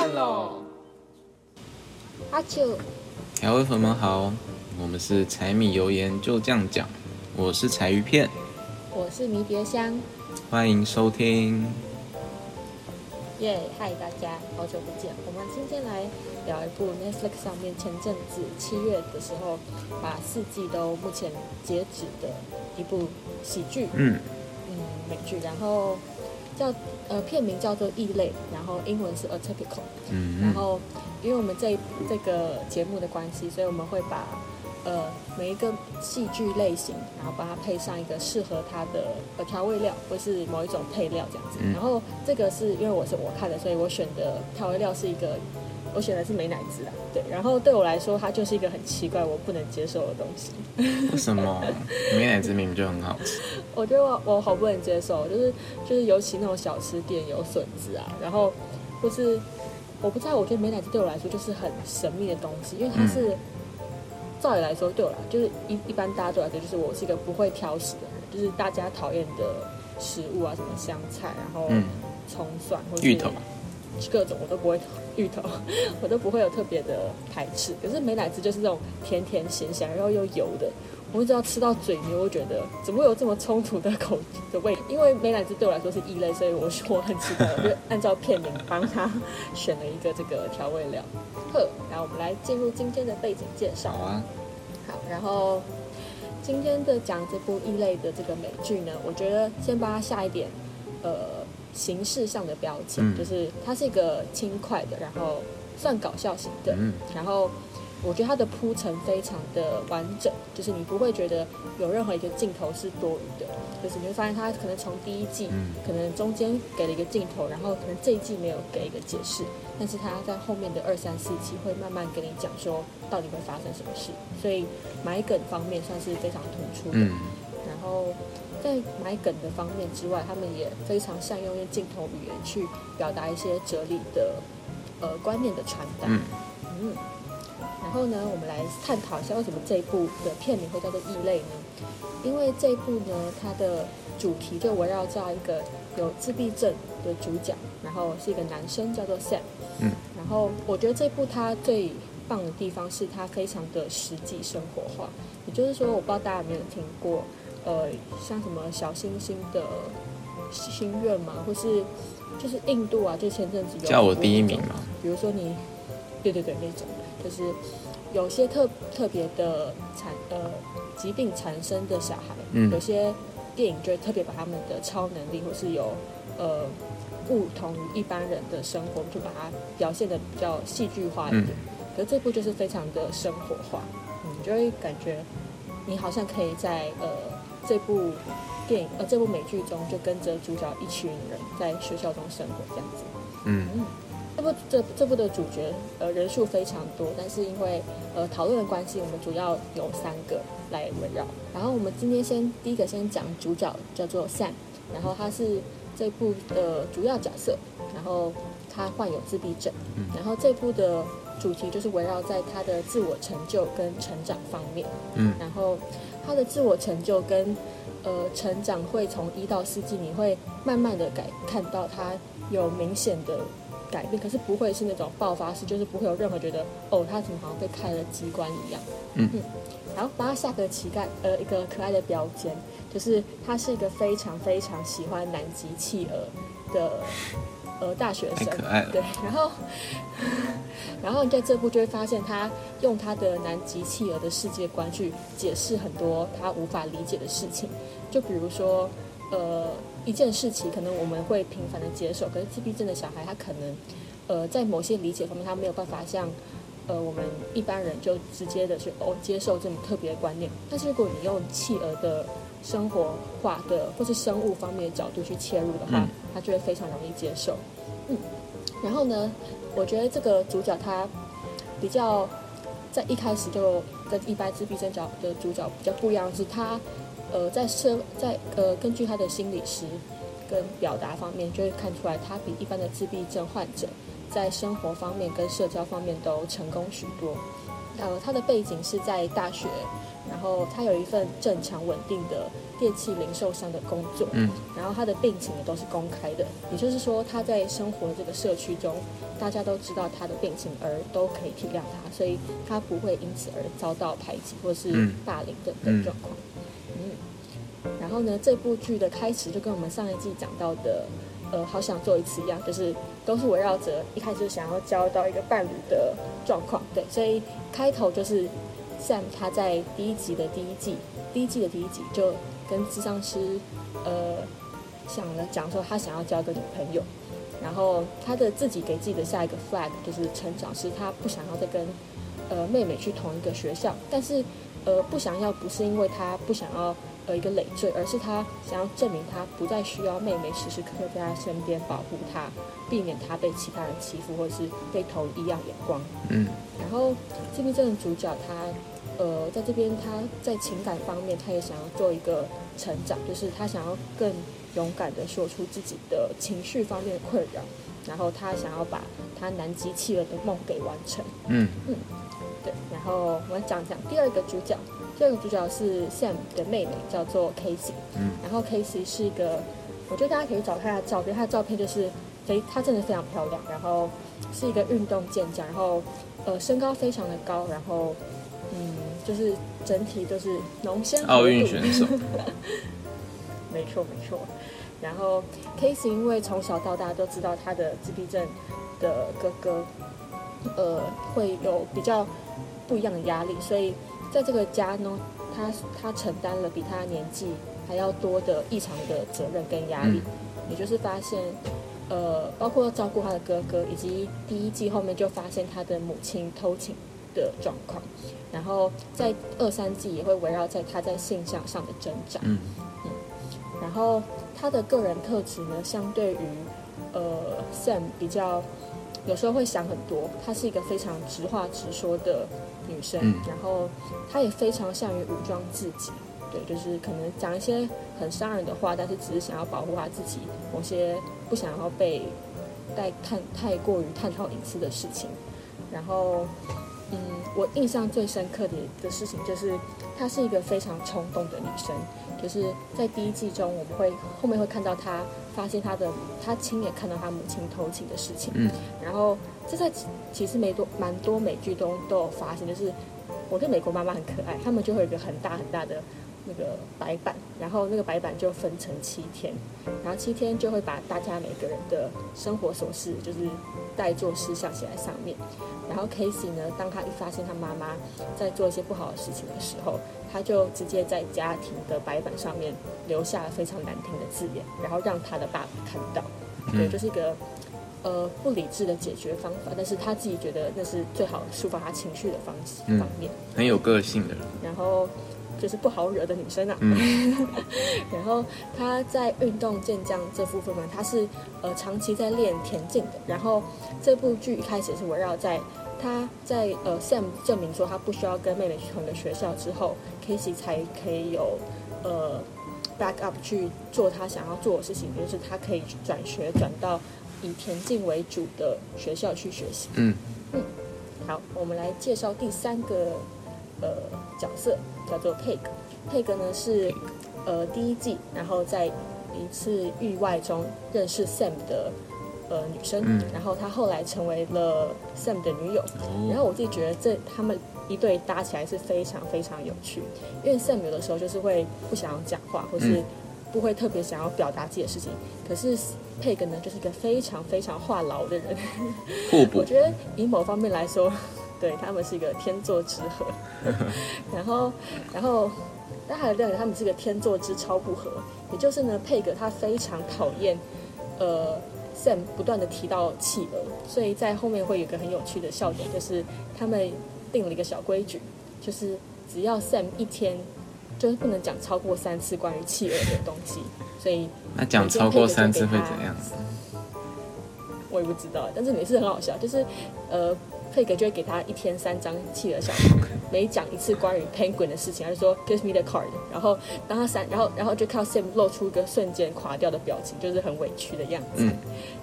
饭喽！阿九，调味粉们好，我们是柴米油盐就这样讲，我是柴鱼片，我是迷迭香，欢迎收听。耶，嗨大家，好久不见。我们今天来聊一部 Netflix 上面前阵子七月的时候把四季都目前截止的一部喜剧，嗯，嗯，美剧，然后叫呃片名叫做《异类》，然后英文是 Atypical。嗯然后，因为我们这这个节目的关系，所以我们会把呃每一个戏剧类型，然后把它配上一个适合它的呃调味料，或是某一种配料这样子。嗯然后这个是因为我是我看的，所以我选的调味料是一个。我选的是美乃滋啊，对，然后对我来说，它就是一个很奇怪、我不能接受的东西。为什么美乃滋明明就很好吃？我觉得我我好不能接受，就是就是尤其那种小吃店有笋子啊，然后或是我不知道，我觉得美乃滋对我来说就是很神秘的东西，因为它是、照理来说对我来就是一一般大家对我来说就是我是一个不会挑食的人，就是大家讨厌的食物啊，什么香菜，然后嗯葱蒜或是芋头，各种我都不会芋头，我都不会有特别的排斥。可是美乃滋就是这种甜甜咸咸，然后又油的，我只要吃到嘴里，我会觉得怎么会有这么冲突的口的味？因为美乃滋对我来说是异类，所以我说我很期待，我就按照片名帮他选了一个这个调味料。呵，然后我们来进入今天的背景介绍好。啊，好，然后今天的讲这部异类的这个美剧呢，我觉得先帮它下一点呃形式上的标签，嗯。就是它是一个轻快的，然后算搞笑型的，嗯。然后我觉得它的铺陈非常的完整，就是你不会觉得有任何一个镜头是多余的，就是你会发现它可能从第一季，嗯。可能中间给了一个镜头，然后可能这一季没有给一个解释，但是它在后面的二三四期会慢慢跟你讲说到底会发生什么事，所以埋梗方面算是非常突出的。嗯。然后在买梗的方面之外，他们也非常善用用镜头语言去表达一些哲理的呃观念的传达。嗯嗯，然后呢，我们来探讨一下为什么这一部的片名会叫做《异类》呢？因为这一部呢，它的主题就围绕在一个有自闭症的主角，然后是一个男生，叫做 Sam。嗯，然后我觉得这部它最棒的地方是它非常的实际生活化，也就是说，我不知道大家有没有听过，呃，像什么小星星的心愿嘛，或是就是印度啊，就前阵子有叫我第一名嘛。比如说你，对对对，那种就是有些特特别的产呃疾病产生的小孩，嗯有些电影就会特别把他们的超能力或是有呃不同于一般人的生活，就把它表现的比较戏剧化一点。可是这部就是非常的生活化，嗯你就会感觉你好像可以在呃这部电影呃这部美剧中就跟着主角一群人在学校中生活这样子。嗯这部这这部的主角呃人数非常多，但是因为呃讨论的关系，我们主要有三个来围绕。然后我们今天先第一个先讲主角叫做 Sam，然后他是这部的主要角色，然后他患有自闭症，嗯然后这部的主题就是围绕在他的自我成就跟成长方面。嗯然后他的自我成就跟呃成长会从一到四季，你会慢慢的改看到他有明显的改变，可是不会是那种爆发式，就是不会有任何觉得哦，他怎么好像被开了机关一样。嗯然后把他下个乞丐呃一个可爱的标签，就是他是一个非常非常喜欢南极企鹅的呃大学生，太可爱了。对，然后 然后你在这部就会发现，他用他的南极企鹅的世界观去解释很多他无法理解的事情，就比如说，呃，一件事情可能我们会频繁的接受，可是自闭症的小孩他可能，呃，在某些理解方面他没有办法像，呃，我们一般人就直接的去哦接受这么特别的观念。但是如果你用企鹅的生活化的或是生物方面的角度去切入的话，嗯他就会非常容易接受。嗯，然后呢，我觉得这个主角他比较在一开始就跟一般自闭症角的主角比较不一样，是他呃在社在呃根据他的心理师跟表达方面，就会看出来他比一般的自闭症患者在生活方面跟社交方面都成功许多。呃，他的背景是在大学，然后他有一份正常稳定的电器零售商的工作，嗯，然后他的病情也都是公开的，也就是说他在生活的这个社区中，大家都知道他的病情，而都可以体谅他，所以他不会因此而遭到排挤或是嗯。霸凌等等状况。嗯，然后呢，这部剧的开始就跟我们上一季讲到的，呃，好想做一次一样，就是都是围绕着一开始想要交到一个伴侣的状况，对，所以开头就是 Sam 他在第一集的第一季，第一季的第一集就跟智商师，呃，想了讲说他想要交个女朋友，然后他的自己给自己的下一个 flag 就是成长是他不想要再跟呃妹妹去同一个学校，但是呃不想要不是因为他不想要呃一个累赘，而是他想要证明他不再需要妹妹时时刻刻在他身边保护他，避免他被其他人欺负或者是被投异样眼光。嗯然后这边这个主角他，呃，在这边他在情感方面，他也想要做一个成长，就是他想要更勇敢的说出自己的情绪方面的困扰，然后他想要把他南极企鹅的梦给完成。嗯对，然后我们讲讲第二个主角，第二个主角是 Sam 的妹妹，叫做 Casey。嗯，然后 Casey 是一个，我觉得大家可以找看她的照片，她的照片就是非，她真的非常漂亮，然后是一个运动健将，然后呃身高非常的高，然后嗯就是整体都是浓鲜奥运度选手，没错没错。然后 Casey 因为从小到大都知道他的自闭症的哥哥，呃，会有比较不一样的压力，所以在这个家呢，他他承担了比他年纪还要多的异常的责任跟压力，也就是发现，呃，包括照顾他的哥哥，以及第一季后面就发现他的母亲偷情的状况，然后在二三季也会围绕在他在性向上的挣扎。嗯然后他的个人特质呢，相对于呃 Sam 比较，有时候会想很多。他是一个非常直话直说的女生，嗯然后她也非常善于武装自己。对，就是可能讲一些很伤人的话，但是只是想要保护她自己某些不想要被带探太过于探讨隐私的事情。然后，嗯，我印象最深刻的的事情就是，她是一个非常冲动的女生。就是在第一季中，我们会后面会看到她发现她的，她亲眼看到她母亲偷情的事情。嗯然后这在其其实没多蛮多美剧中都有发现，就是我对美国妈妈很可爱，他们就会有一个很大很大的那个白板，然后那个白板就分成七天，然后七天就会把大家每个人的生活琐事就是带做事项写在上面。然后 Casey 呢，当他一发现他妈妈在做一些不好的事情的时候，他就直接在家庭的白板上面留下了非常难听的字眼，然后让他的爸爸看到。对，嗯就是一个呃不理智的解决方法，但是他自己觉得那是最好抒发他情绪的方式、嗯方面。很有个性的人，然后就是不好惹的女生啊。嗯 然后她在运动健将这部分呢，她是呃长期在练田径的。然后这部剧一开始是围绕在她在呃 Sam 证明说他不需要跟妹妹去同一个学校之后，Casey 才可以有呃 back up 去做他想要做的事情，就是他可以转学转到以田径为主的学校去学习。嗯好，我们来介绍第三个呃角色，叫做 Peg。Peg 呢是呃第一季，然后在一次意外中认识 Sam 的呃女生，嗯然后她后来成为了 Sam 的女友。然后哦，我自己觉得这他们一对搭起来是非常非常有趣，因为 Sam 有的时候就是会不想要讲话，或是嗯不会特别想要表达自己的事情，可是 Peg 呢就是一个非常非常话痨的人。互补，我觉得以某方面来说，对他们是一个天作之合。然后，然后，但还有另一个，他们是一个天作之超不合。也就是呢，佩格他非常讨厌，呃，Sam 不断的提到企鹅，所以在后面会有一个很有趣的笑点，就是他们定了一个小规矩，就是只要 Sam 一天就是不能讲超过三次关于企鹅的东西，所以 那讲超过三次会怎样？我也不知道，但是每次很好笑，就是呃，佩格就会给他一天三张企鹅小图，每讲一次关于 penguin 的事情，他就说 give me the card，然后当他三，然后然后就看到 Sam 露出一个瞬间垮掉的表情，就是很委屈的样子。嗯，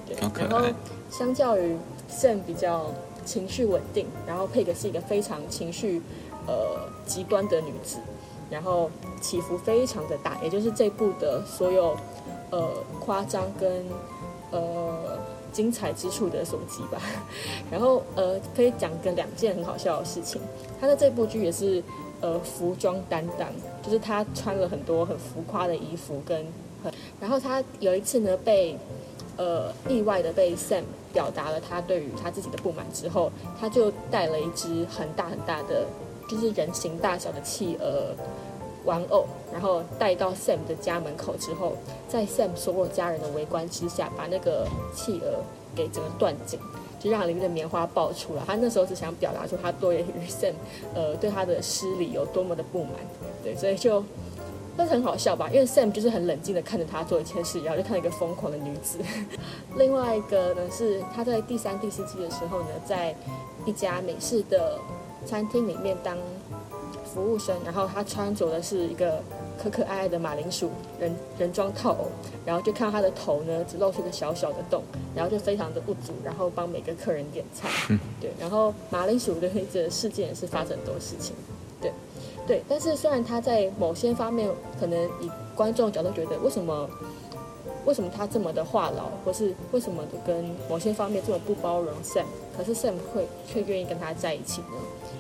对然后相较于 Sam 比较情绪稳定，然后佩格是一个非常情绪呃极端的女子，然后起伏非常的大，也就是这部的所有呃夸张跟呃精彩之处的所及吧。然后呃可以讲个两件很好笑的事情，他的这部剧也是呃服装担当，就是他穿了很多很浮夸的衣服跟，然后他有一次呢被。呃，意外的被 Sam 表达了他对于他自己的不满之后，他就带了一只很大很大的，就是人形大小的企鹅玩偶，然后带到 Sam 的家门口之后，在 Sam 所有家人的围观之下，把那个企鹅给整个断颈，就让里面的棉花爆出来。他那时候只想表达出他对于 Sam 呃对他的失礼有多么的不满，对，所以就。但是很好笑吧？因为 Sam 就是很冷静的看着他做一件事，然后就看到一个疯狂的女子。另外一个呢是他在第三、第四季的时候呢，在一家美式的餐厅里面当服务生，然后他穿着的是一个可可爱爱的马铃薯人人装套偶，然后就看到他的头呢只露出一个小小的洞，然后就非常的不足，然后帮每个客人点菜。对，然后马铃薯的这个事件也是发生很多事情。对。对，但是虽然他在某些方面可能以观众角度觉得，为什么为什么他这么的话痨，或是为什么跟某些方面这么不包容 Sam，可是 Sam 会却愿意跟他在一起呢？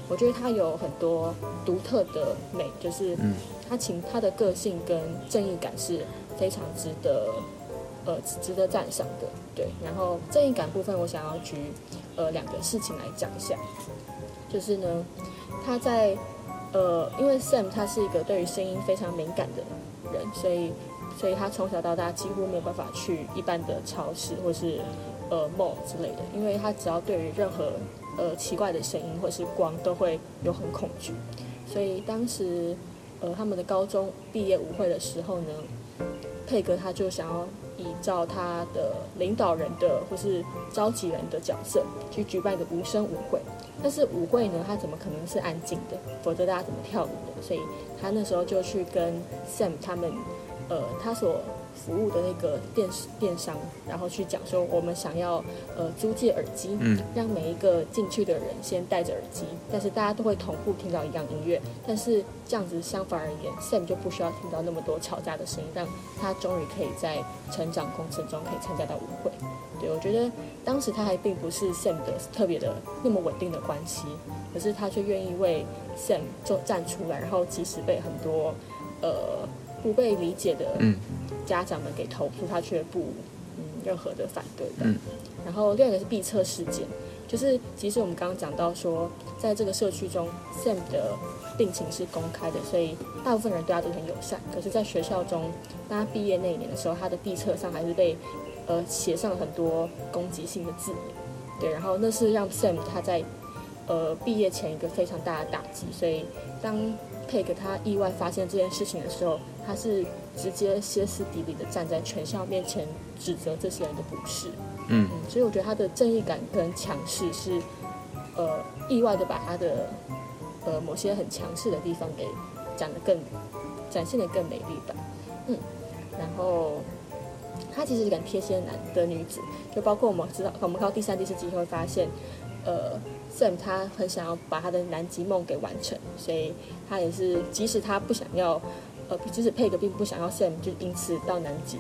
我觉得他有很多独特的美，就是他情他的个性跟正义感是非常值得呃值得赞赏的。对，然后正义感部分，我想要举呃两个事情来讲一下，就是呢他在。呃，因为 Sam 他是一个对于声音非常敏感的人，所以，所以他从小到大几乎没有办法去一般的超市或是呃梦之类的，因为他只要对于任何呃奇怪的声音或是光都会有很恐惧，所以当时呃他们的高中毕业舞会的时候呢，佩格他就想要依照他的领导人的或是召集人的角色去举办一个无声舞会。但是舞会呢，他怎么可能是安静的？否则大家怎么跳舞的？所以他那时候就去跟 Sam 他们，呃，他所服务的那个电视电商，然后去讲说，我们想要呃租借耳机，嗯，让每一个进去的人先戴着耳机，但是大家都会同步听到一样音乐。但是这样子相反而言，Sam 就不需要听到那么多吵架的声音，让他终于可以在成长过程中可以参加到舞会。对，我觉得当时他还并不是 Sam 的特别的那么稳定的关系，可是他却愿意为 Sam 做站出来，然后即使被很多呃不被理解的家长们给投诉，他却不嗯任何的反对的。然后另一个是闭测事件，就是其实我们刚刚讲到说，在这个社区中，Sam 的病情是公开的，所以大部分人对他都很友善。可是，在学校中，当他毕业那一年的时候，他的闭测上还是被。呃，写上了很多攻击性的字眼，对，然后那是让 Sam 他在呃毕业前一个非常大的打击，所以当 Peg 他意外发现这件事情的时候，他是直接歇斯底里的站在全校面前指责这些人的不是，嗯，所以我觉得他的正义感跟强势是呃意外的把他的呃某些很强势的地方给讲得更展现得更美丽吧，嗯，然后。他其实是个贴心男的女子，就包括我们知道，我们看到第三、第四集会发现，呃，Sam 他很想要把他的南极梦给完成，所以他也是，即使他不想要，呃，即使佩格并不想要 Sam 就因此到南极，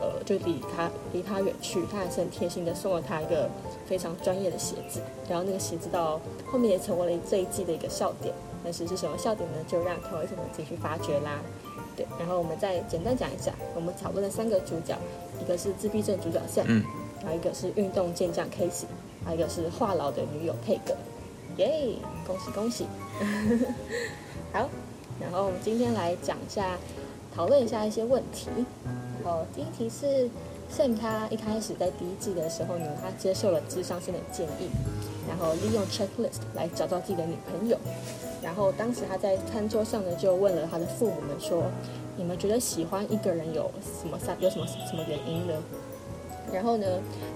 呃，就离他离他远去，他还是很贴心的送了他一个非常专业的鞋子，然后那个鞋子到后面也成为了这一季的一个笑点，但是是什么笑点呢？就让同位什么自己去发掘啦。对，然后我们再简单讲一下，我们讨论的三个主角，一个是自闭症主角 Sam，然后一个是运动健将 Casey，还有一个是话痨的女友佩格，耶，恭喜恭喜！好，然后我们今天来讲一下，讨论一下一些问题。然后第一题是 Sam 他一开始在第一季的时候呢，他接受了智商生的建议，然后利用 checklist 来找到自己的女朋友。然后当时他在餐桌上呢，就问了他的父母们说：“你们觉得喜欢一个人有什么三有什么什么原因呢？”然后呢，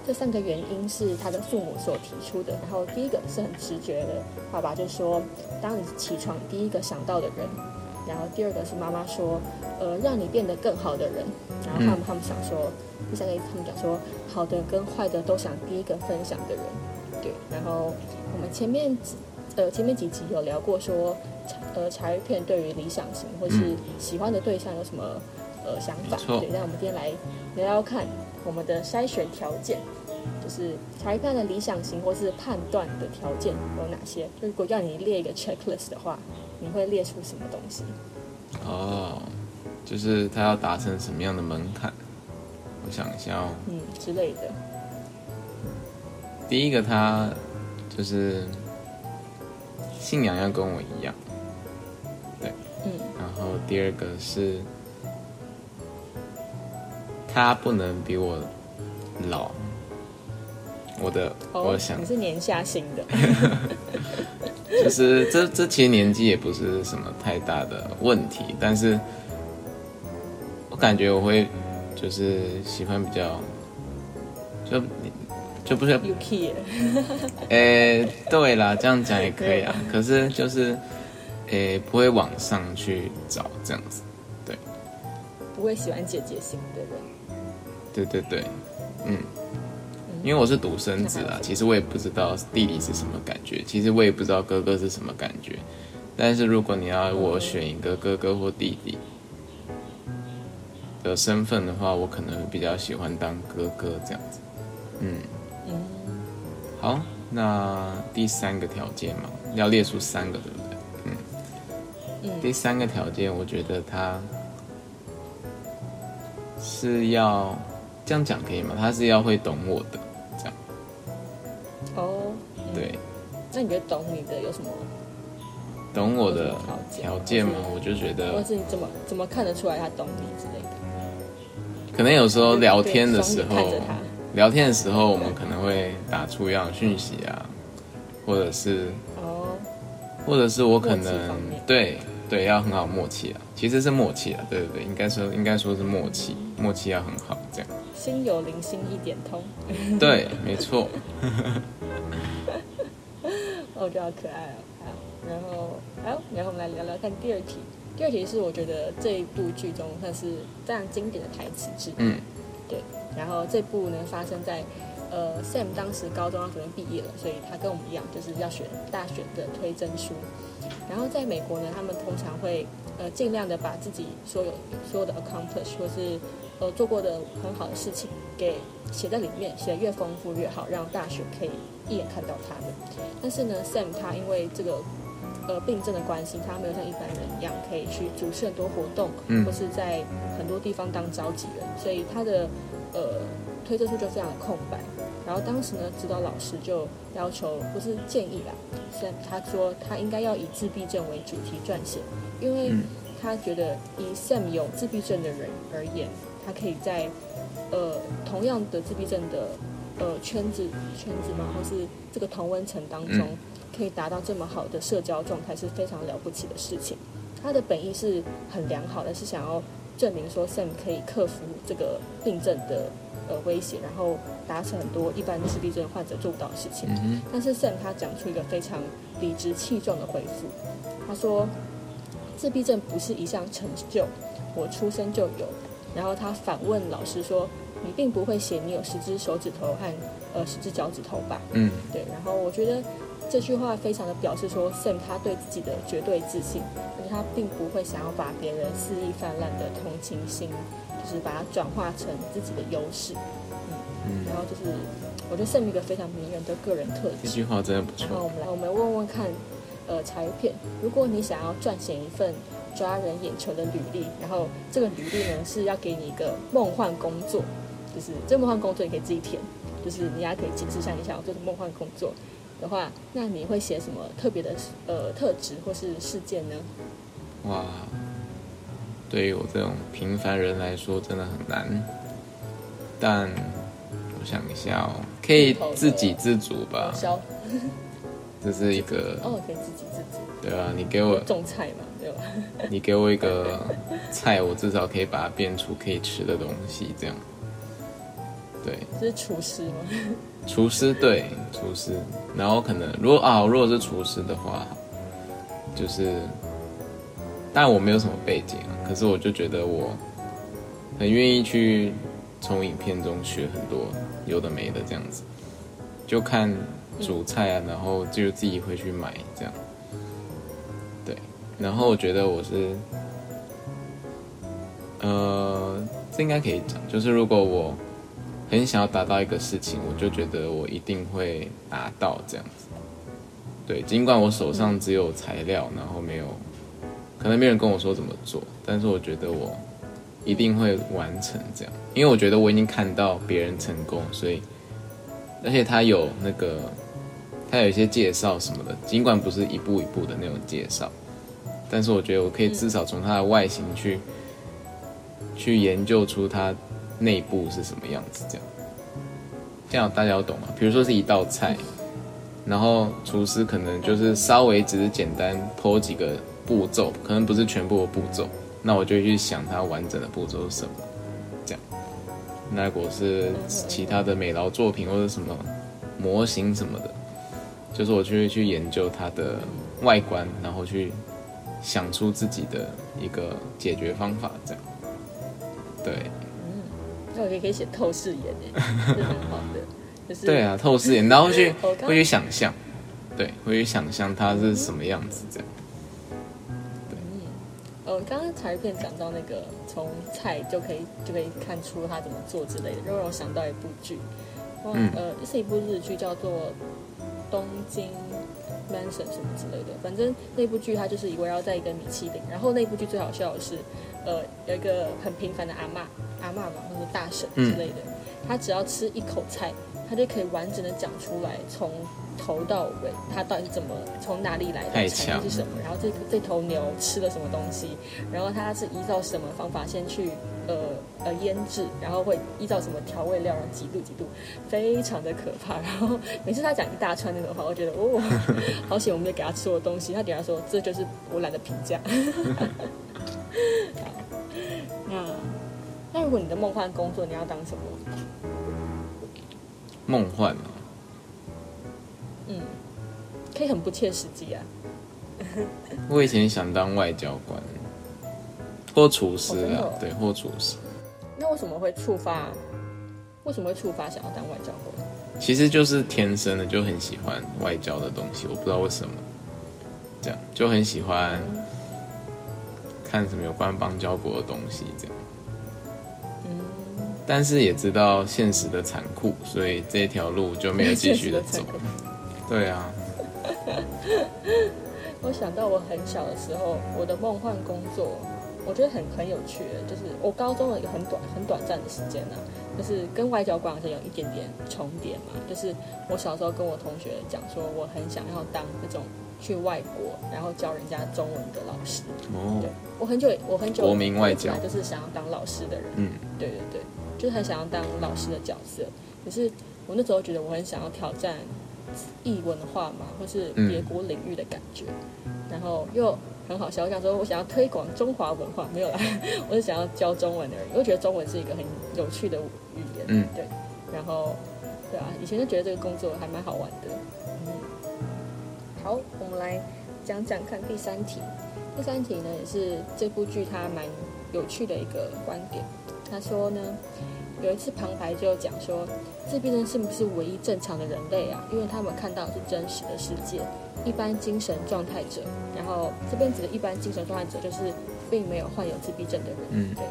这三个原因是他的父母所提出的。然后第一个是很直觉的，爸爸就说：“当你起床第一个想到的人。”然后第二个是妈妈说：“呃，让你变得更好的人。”然后他们他们想说，第三个他们讲说：“好的跟坏的都想第一个分享的人。”对，然后我们前面几呃前面几集有聊过说，呃茶叶片对于理想型或是喜欢的对象有什么呃想法？对，那我们今天来聊聊看我们的筛选条件，就是茶余片的理想型或是判断的条件有哪些？就如果要你列一个 checklist 的话，你会列出什么东西？哦，就是他要达成什么样的门槛？我想一下哦，嗯之类的。第一个，他就是信仰要跟我一样，对，嗯。然后第二个是，他不能比我老。我的，我想你是年下型的，就是这这其实年纪也不是什么太大的问题，但是我感觉我会就是喜欢比较就。就不是有 key，诶，对啦，这样讲也可以啊。可是就是，诶，不会往上去找这样子，对。不会喜欢姐姐型的人。对对对，嗯。因为我是独生子啊，其实我也不知道弟弟是什么感觉，其实我也不知道哥哥是什么感觉。但是如果你要我选一个哥哥或弟弟的身份的话，我可能比较喜欢当哥哥这样子，嗯。嗯，好，那第三个条件嘛，要列出三个，对不对？嗯，嗯，第三个条件，我觉得他是要这样讲可以吗？他是要会懂我的。哦，对。那你觉得懂你的有什么？懂我的条件吗？我就觉得，或是你怎么怎么看得出来他懂你之类的？可能有时候聊天的时候。聊天的时候，我们可能会打出一样讯息啊，或者是哦，或者是我可能对对要很好默契啊，其实是默契啊，对对对，应该说应该说是默契，默契要很好，这样。心有灵犀一点通。对，没错。我觉得好可爱哦，好，然后好，然后我们来聊聊看第二题。第二题是我觉得这一部剧中算是非常经典的台词之一，嗯，对。然后这部呢发生在，呃，Sam 当时高中要准备毕业了，所以他跟我们一样，就是要选大学的推甄书。然后在美国呢，他们通常会呃尽量的把自己所有所有的 accomplish 或是呃做过的很好的事情给写在里面，写的越丰富越好，让大学可以一眼看到他们。但是呢，Sam 他因为这个呃病症的关系，他没有像一般人一样可以去主持很多活动，嗯或是在很多地方当召集人，所以他的。呃，推测书就非常的空白。然后当时呢，指导老师就要求，不是建议啦，是他说他应该要以自闭症为主题撰写，因为他觉得以 Sam 有自闭症的人而言，他可以在呃同样的自闭症的呃圈子圈子嘛，或是这个同温层当中，可以达到这么好的社交状态，是非常了不起的事情。他的本意是很良好的，是想要。证明说 Sam 可以克服这个病症的呃威胁，然后达成很多一般自闭症患者做不到的事情。但是 Sam 他讲出一个非常理直气壮的回复，他说自闭症不是一项成就，我出生就有。然后他反问老师说：“你并不会写你有十只手指头和呃十只脚趾头吧？”嗯，对。然后我觉得。这句话非常的表示说，Sam 他对自己的绝对自信，而且他并不会想要把别人肆意泛滥的同情心，就是把它转化成自己的优势。嗯，然后就是我觉得 Sam 一个非常迷人的个人特质。这句话真的不错。那我们来，我们问问看，呃，柴片，如果你想要撰写一份抓人眼球的履历，然后这个履历呢是要给你一个梦幻工作，就是这梦幻工作你可以自己填，就是你还可以解释一下你想要做的梦幻工作。的话，那你会写什么特别的呃特质或是事件呢？哇，对于我这种平凡人来说，真的很难。但我想一下哦，可以自给自足吧？这是一个哦，给自己自己。对啊，你给我种菜嘛，对吧？你给我一个菜，我至少可以把它变出可以吃的东西，这样。对，这是厨师吗？厨师对，厨师。然后可能如果啊，如果是厨师的话，就是，但我没有什么背景啊。可是我就觉得我很愿意去从影片中学很多有的没的这样子，就看煮菜啊，然后就自己会去买这样。对，然后我觉得我是，呃，这应该可以讲，就是如果我很想要达到一个事情，我就觉得我一定会达到这样子。对，尽管我手上只有材料，然后没有，可能没人跟我说怎么做，但是我觉得我一定会完成这样，因为我觉得我已经看到别人成功，所以，而且他有那个。它有一些介绍什么的，尽管不是一步一步的那种介绍，但是我觉得我可以至少从它的外形去去研究出它内部是什么样子，这样这样大家要懂吗？比如说是一道菜，然后厨师可能就是稍微只是简单剖几个步骤，可能不是全部的步骤，那我就去想它完整的步骤是什么，这样。那如果是其他的美劳作品或者什么模型什么的。就是我去去研究它的外观，然后去想出自己的一个解决方法，这样。对。嗯，那我也可以写透视眼诶，是很好的。就是对啊，透视眼，然后去 会去想象，对，会去想象它是什么样子，这样。对。嗯，刚刚才片讲到那个从菜就可以就可以看出他怎么做之类的，让我想到一部剧，嗯，呃，是一部日剧，叫做。东京 mansion 什么之类的，反正那部剧它就是围绕在一个米其林。然后那部剧最好笑的是，呃，有一个很平凡的阿妈，阿妈嘛，或者大婶之类的，她只要吃一口菜，她就可以完整的讲出来，从头到尾，她到底是怎么从哪里来的，产地是什么，然后这这头牛吃了什么东西，然后它是依照什么方法先去。呃呃，腌制，然后会依照什么调味料，然后几度几度，非常的可怕。然后每次他讲一大串那种话，我觉得哦，好险我没有给他吃的东西。他底下说这就是我懒得评价。那那如果你的梦幻工作，你要当什么？梦幻啊？嗯，可以很不切实际啊。我以前想当外交官。或厨师啊，对，或厨师。那为什么会触发？为什么会触发想要当外交官？其实就是天生的，就很喜欢外交的东西。我不知道为什么，这样就很喜欢看什么有关邦交国的东西，这样。嗯。但是也知道现实的残酷，所以这条路就没有继续的走。对啊。我想到我很小的时候，我的梦幻工作。我觉得很很有趣，就是我高中的一个很短很短暂的时间呢，就是跟外交官好像有一点点重叠嘛。就是我小时候跟我同学讲说，我很想要当那种去外国然后教人家中文的老师。哦，对我很久我很久国民外交就是想要当老师的人。嗯，对对对，就是很想要当老师的角色。可是我那时候觉得我很想要挑战异文化嘛，或是别国领域的感觉，然后又。很好笑，我想说，我想要推广中华文化，没有啦，我是想要教中文而已。我觉得中文是一个很有趣的语言，嗯，对。然后，对啊，以前就觉得这个工作还蛮好玩的。嗯，好，我们来讲讲看第三题。第三题呢，也是这部剧它蛮有趣的一个观点。他说呢。有一次旁白就讲说，自闭症是不是唯一正常的人类啊？因为他们看到的是真实的世界，一般精神状态者。然后这边指的一般精神状态者，就是并没有患有自闭症的人。嗯，对。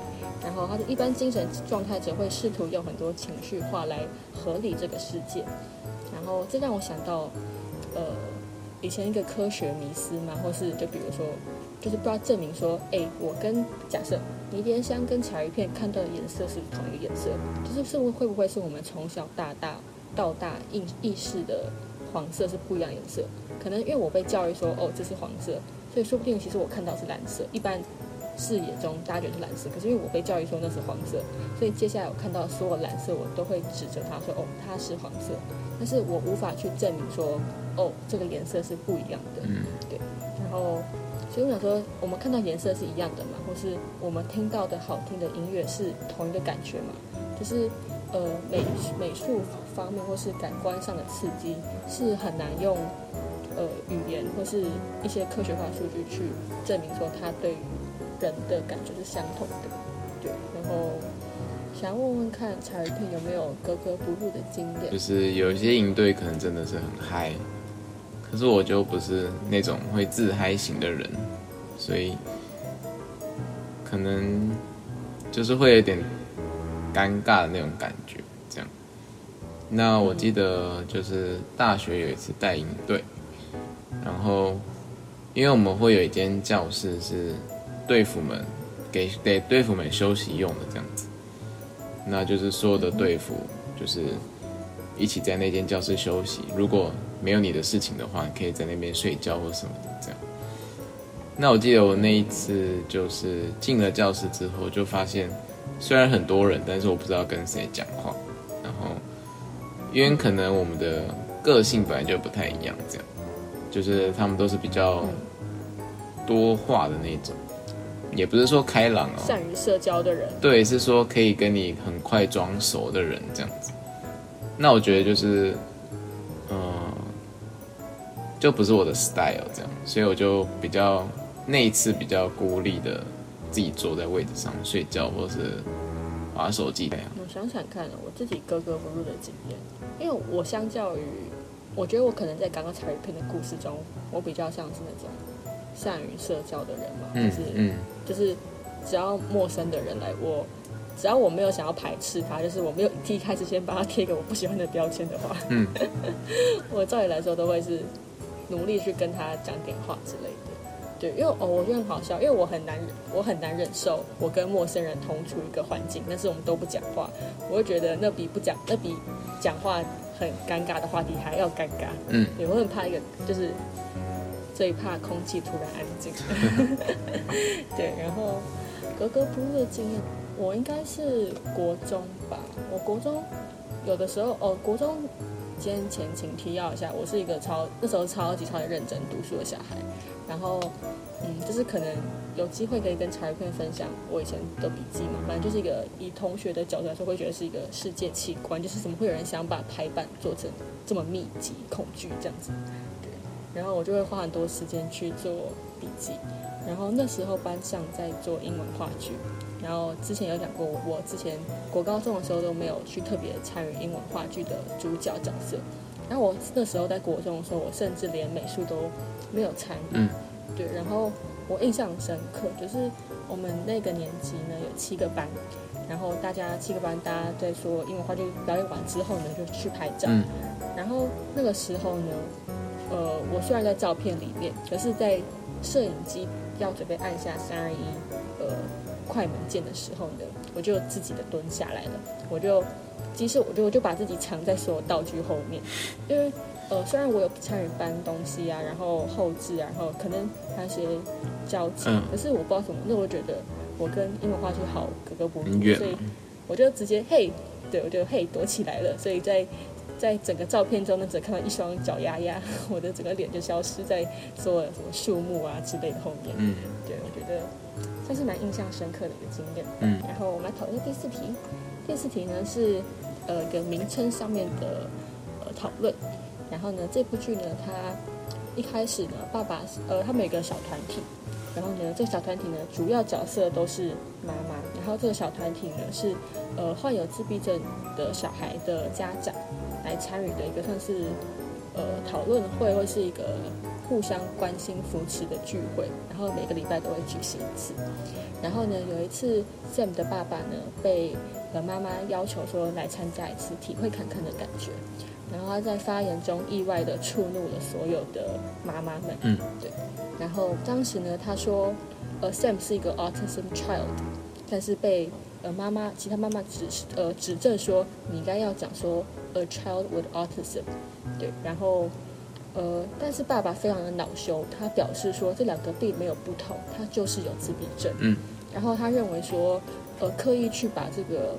然后他的一般精神状态者会试图用很多情绪化来合理这个世界。然后这让我想到，呃，以前一个科学迷思嘛，或是就比如说。就是不知道证明说，哎，我跟假设迷迭香跟巧鱼片看到的颜色是同一个颜色，就是是会不会是我们从小大大到大意意识的黄色是不一样颜色？可能因为我被教育说，哦，这是黄色，所以说不定其实我看到是蓝色。一般视野中大家觉得是蓝色，可是因为我被教育说那是黄色，所以接下来我看到所有蓝色，我都会指着它说，哦，它是黄色。但是我无法去证明说，哦，这个颜色是不一样的。嗯，对，然后。所以我想说，我们看到颜色是一样的嘛，或是我们听到的好听的音乐是同一个感觉嘛？就是呃美美术方面或是感官上的刺激是很难用呃语言或是一些科学化数据去证明说它对于人的感觉是相同的。对，然后想问问看查尔片有没有格格不入的经验？就是有一些营队可能真的是很嗨，可是我就不是那种会自嗨型的人，所以可能就是会有点尴尬的那种感觉。这样，那我记得就是大学有一次带营队，然后因为我们会有一间教室是队服们给给队服们休息用的这样子。那就是所有的队服，就是一起在那间教室休息。如果没有你的事情的话，你可以在那边睡觉或什么的这样。那我记得我那一次就是进了教室之后，就发现虽然很多人，但是我不知道跟谁讲话。然后因为可能我们的个性本来就不太一样，这样就是他们都是比较多话的那种。也不是说开朗哦，善于社交的人，对，是说可以跟你很快装熟的人这样子。那我觉得就是，嗯，就不是我的 style 这样，所以我就比较那一次比较孤立的自己坐在位置上睡觉，或是玩手机这样。我想想看，我自己格格不入的经验，因为我相较于，我觉得我可能在刚刚才一篇的故事中，我比较像是那种。善于社交的人嘛，就是嗯就是只要陌生的人来，我只要我没有想要排斥他，就是我没有一开始先把他贴一个我不喜欢的标签的话，嗯，我照理来说都会是努力去跟他讲点话之类的。对，因为哦，我觉得很好笑，因为我很难忍，我很难忍受我跟陌生人同处一个环境，但是我们都不讲话，我会觉得那比不讲，那比讲话很尴尬的话题还要尴尬。嗯，也会很怕一个就是。最怕空气突然安静。对，然后格格不入的经验，我应该是国中吧。我国中有的时候，哦，国中间前请提要一下，我是一个超那时候超级超级认真读书的小孩。然后，嗯，就是可能有机会可以跟查尔片分享我以前的笔记嘛。反正就是一个以同学的角度来说，会觉得是一个世界奇观，就是怎么会有人想把排版做成这么密集、恐惧这样子。对然后我就会花很多时间去做笔记，然后那时候班上在做英文话剧，然后之前有讲过，我之前国高中的时候都没有去特别参与英文话剧的主角角色，然后我那时候在国中的时候，我甚至连美术都没有参与，对，然后我印象深刻，就是我们那个年级呢有七个班，然后大家七个班大家在说英文话剧表演完之后呢，就去拍照，然后那个时候呢。呃，我虽然在照片里面，可是，在摄影机要准备按下三二一呃快门键的时候呢，我就自己的蹲下来了。我就，即使我就我就把自己藏在所有道具后面，因为呃，虽然我有参与搬东西啊，然后后置啊，然后可能还有些交集，可是我不知道怎么，那我觉得我跟英文话剧好格格不入，所以我就直接嘿，对我就嘿躲起来了。所以在在整个照片中呢，只看到一双脚丫丫，我的整个脸就消失在所有什么树木啊之类的后面。嗯，对，我觉得算是蛮印象深刻的一个经验。嗯，然后我们来讨论第四题。第四题呢是呃一个名称上面的呃讨论。然后呢，这部剧呢，它一开始呢，爸爸呃，他们有个小团体。然后呢，这个小团体呢，主要角色都是妈妈。然后这个小团体呢，是呃患有自闭症的小孩的家长来参与的一个算是呃讨论会，或是一个互相关心扶持的聚会。然后每个礼拜都会举行一次。然后呢，有一次 Sam 的爸爸呢，被呃妈妈要求说来参加一次，体会看看的感觉。然后他在发言中意外的触怒了所有的妈妈们。嗯，对。然后当时呢，他说，呃，Sam 是一个 autism child，但是被呃妈妈其他妈妈指呃指正说，你应该要讲说 a child with autism。对。然后呃，但是爸爸非常的恼羞，他表示说这两个并没有不同，他就是有自闭症。嗯。然后他认为说，呃，刻意去把这个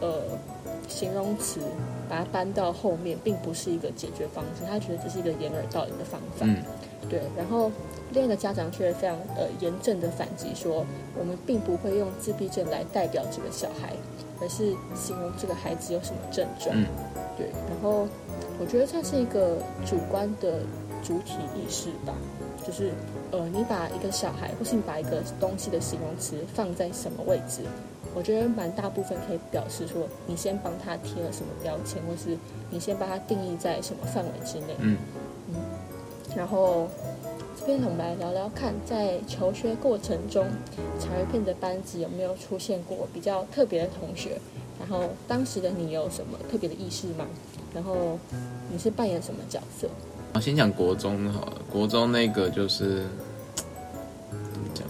呃。形容词把它搬到后面，并不是一个解决方式。他觉得这是一个掩耳盗铃的方法。嗯，对。然后另一个家长却非常呃严正的反击说：“我们并不会用自闭症来代表这个小孩，而是形容这个孩子有什么症状。”嗯，对。然后我觉得这是一个主观的主体意识吧，就是呃，你把一个小孩，或是你把一个东西的形容词放在什么位置？我觉得蛮大部分可以表示说，你先帮他贴了什么标签，或是你先把他定义在什么范围之内。嗯嗯。然后这边我们来聊聊看，在求学过程中，茶叶片的班级有没有出现过比较特别的同学？然后当时的你有什么特别的意识吗？然后你是扮演什么角色？我先讲国中好了，国中那个就是怎么讲？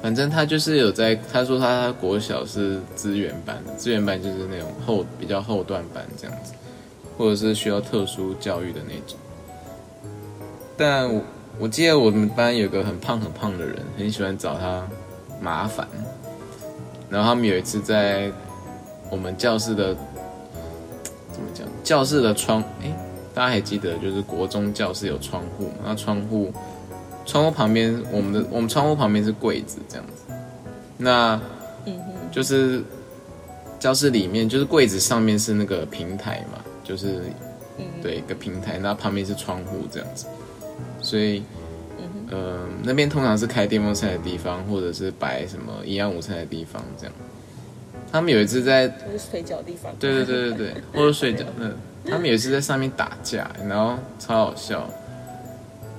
反正他就是有在，他说他国小是资源班的，资源班就是那种后比较后段班这样子，或者是需要特殊教育的那种。但我我记得我们班有个很胖很胖的人，很喜欢找他麻烦。然后他们有一次在我们教室的怎么讲？教室的窗，哎，大家还记得就是国中教室有窗户嘛？那窗户窗户旁边，我们的我们窗户旁边是柜子这样子。那嗯，就是教室里面就是柜子上面是那个平台嘛，就是对一个平台，那旁边是窗户这样子。所以，呃，那边通常是开电风扇的地方，或者是摆什么营养午餐的地方，这样。他们有一次在，就是睡觉地方。对对对对对，或者睡觉。嗯，他们有一次在上面打架，然后超好笑。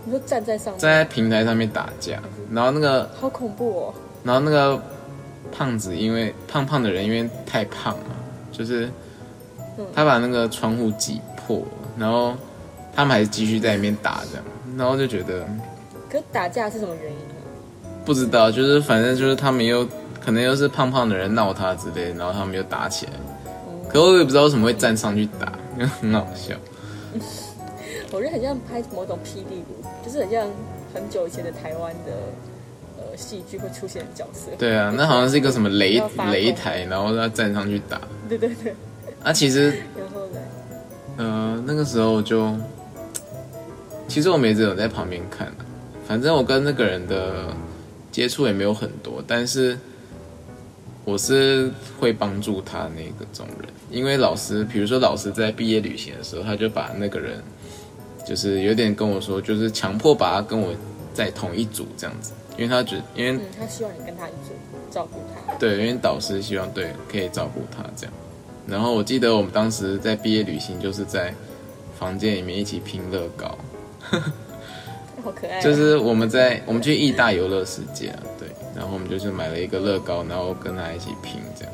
你说站在上面，站在平台上面打架，然后那个好恐怖哦。然后那个胖子，因为胖胖的人因为太胖了，就是他把那个窗户挤破，然后他们还是继续在里面打这样。然后就觉得，可打架是什么原因呢？不知道，就是反正就是他们又可能又是胖胖的人闹他之类，然后他们又打起来。可我也不知道为什么会站上去打，因为很好笑。我觉得很像拍某种霹雳舞，就是很像很久以前的台湾的呃戏剧会出现的角色。对啊，那好像是一个什么擂擂台，然后他站上去打。对对对。啊，其实然后呢？呃，那个时候就。其实我没只有在旁边看，反正我跟那个人的接触也没有很多，但是我是会帮助他那个种人，因为老师，比如说老师在毕业旅行的时候，他就把那个人，就是有点跟我说，就是强迫把他跟我在同一组这样子，因为他觉，因为他希望你跟他一组照顾他，对，因为导师希望对可以照顾他这样，然后我记得我们当时在毕业旅行就是在房间里面一起拼乐高。好可爱！就是我们在我们去义大游乐世界啊，对，然后我们就是买了一个乐高，然后跟他一起拼这样。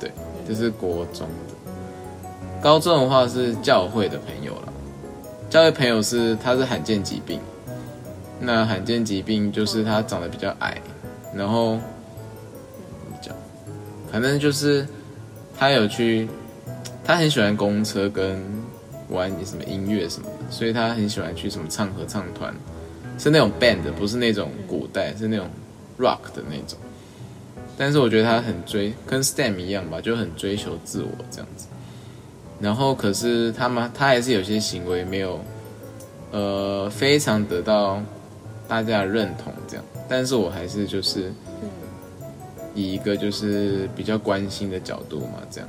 对，这是国中的。高中的话是教会的朋友了，教会朋友是他是罕见疾病，那罕见疾病就是他长得比较矮，然后讲？反正就是他有去，他很喜欢公车跟。玩什么音乐什么，所以他很喜欢去什么唱合唱团，是那种 band，不是那种古代，是那种 rock 的那种。但是我觉得他很追，跟 Stem 一样吧，就很追求自我这样子。然后可是他们他还是有些行为没有，呃，非常得到大家的认同这样。但是我还是就是以一个就是比较关心的角度嘛，这样。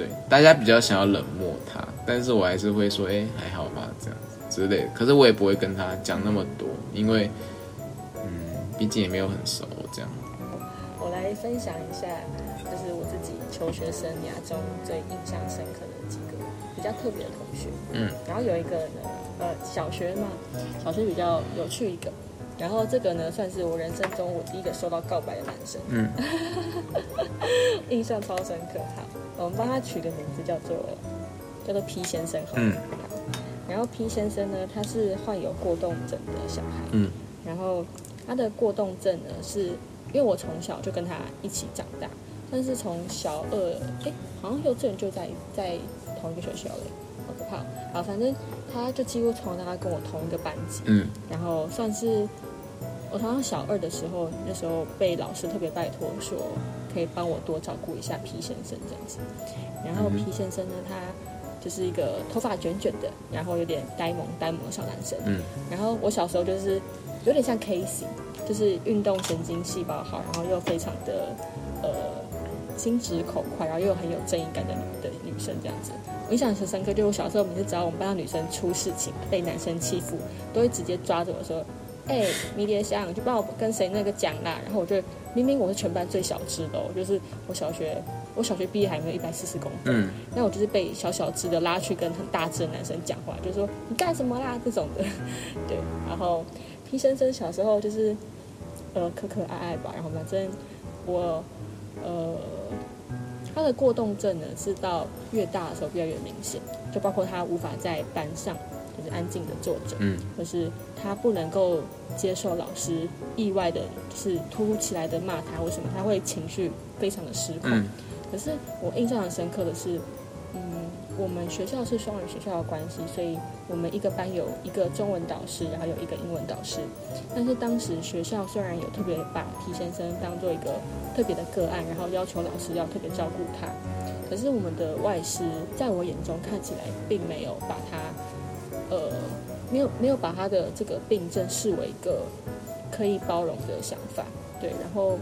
对，大家比较想要冷漠他，但是我还是会说，哎，还好吧，这样子之类的。可是我也不会跟他讲那么多，因为，嗯，毕竟也没有很熟，这样。我来分享一下，就是我自己求学生涯中最印象深刻的几个比较特别的同学。嗯。然后有一个呢，呃，小学嘛，小学比较有趣一个。然后这个呢，算是我人生中我第一个收到告白的男生。嗯。印象超深刻，好。我们帮他取个名字叫做叫做 P 先生，嗯，然后 P 先生呢，他是患有过动症的小孩，嗯，然后他的过动症呢，是因为我从小就跟他一起长大，但是从小二，哎，好像幼稚园就在在同一个学校嘞，好可怕，好，反正他就几乎从小他跟我同一个班级，嗯，然后算是我好像小二的时候，那时候被老师特别拜托说。可以帮我多照顾一下皮先生这样子，然后皮先生呢，他就是一个头发卷卷的，然后有点呆萌呆萌的小男生。嗯，然后我小时候就是有点像 K 型，就是运动神经细胞好，然后又非常的呃心直口快，然后又很有正义感的女的女生这样子。我印象很深刻，就我小时候每次只要我们班的女生出事情，被男生欺负，都会直接抓着我说：“哎，迷迭香，就帮我跟谁那个讲啦。然后我就明明我是全班最小只的，就是我小学我小学毕业还没有一百四十公分，嗯，那我就是被小小只的拉去跟很大只的男生讲话，就说你干什么啦这种的，对。然后 P 先生小时候就是呃可可爱爱吧，然后反正我呃他的过动症呢是到越大的时候越来越明显，就包括他无法在班上。就是安静的坐着，嗯，可是他不能够接受老师意外的，就是突如其来的骂他，为什么他会情绪非常的失控？可是我印象很深刻的是，嗯，我们学校是双语学校的关系，所以我们一个班有一个中文导师，然后有一个英文导师。但是当时学校虽然有特别把皮先生当做一个特别的个案，然后要求老师要特别照顾他，可是我们的外师在我眼中看起来并没有把他。呃，没有没有把他的这个病症视为一个可以包容的想法，对。然后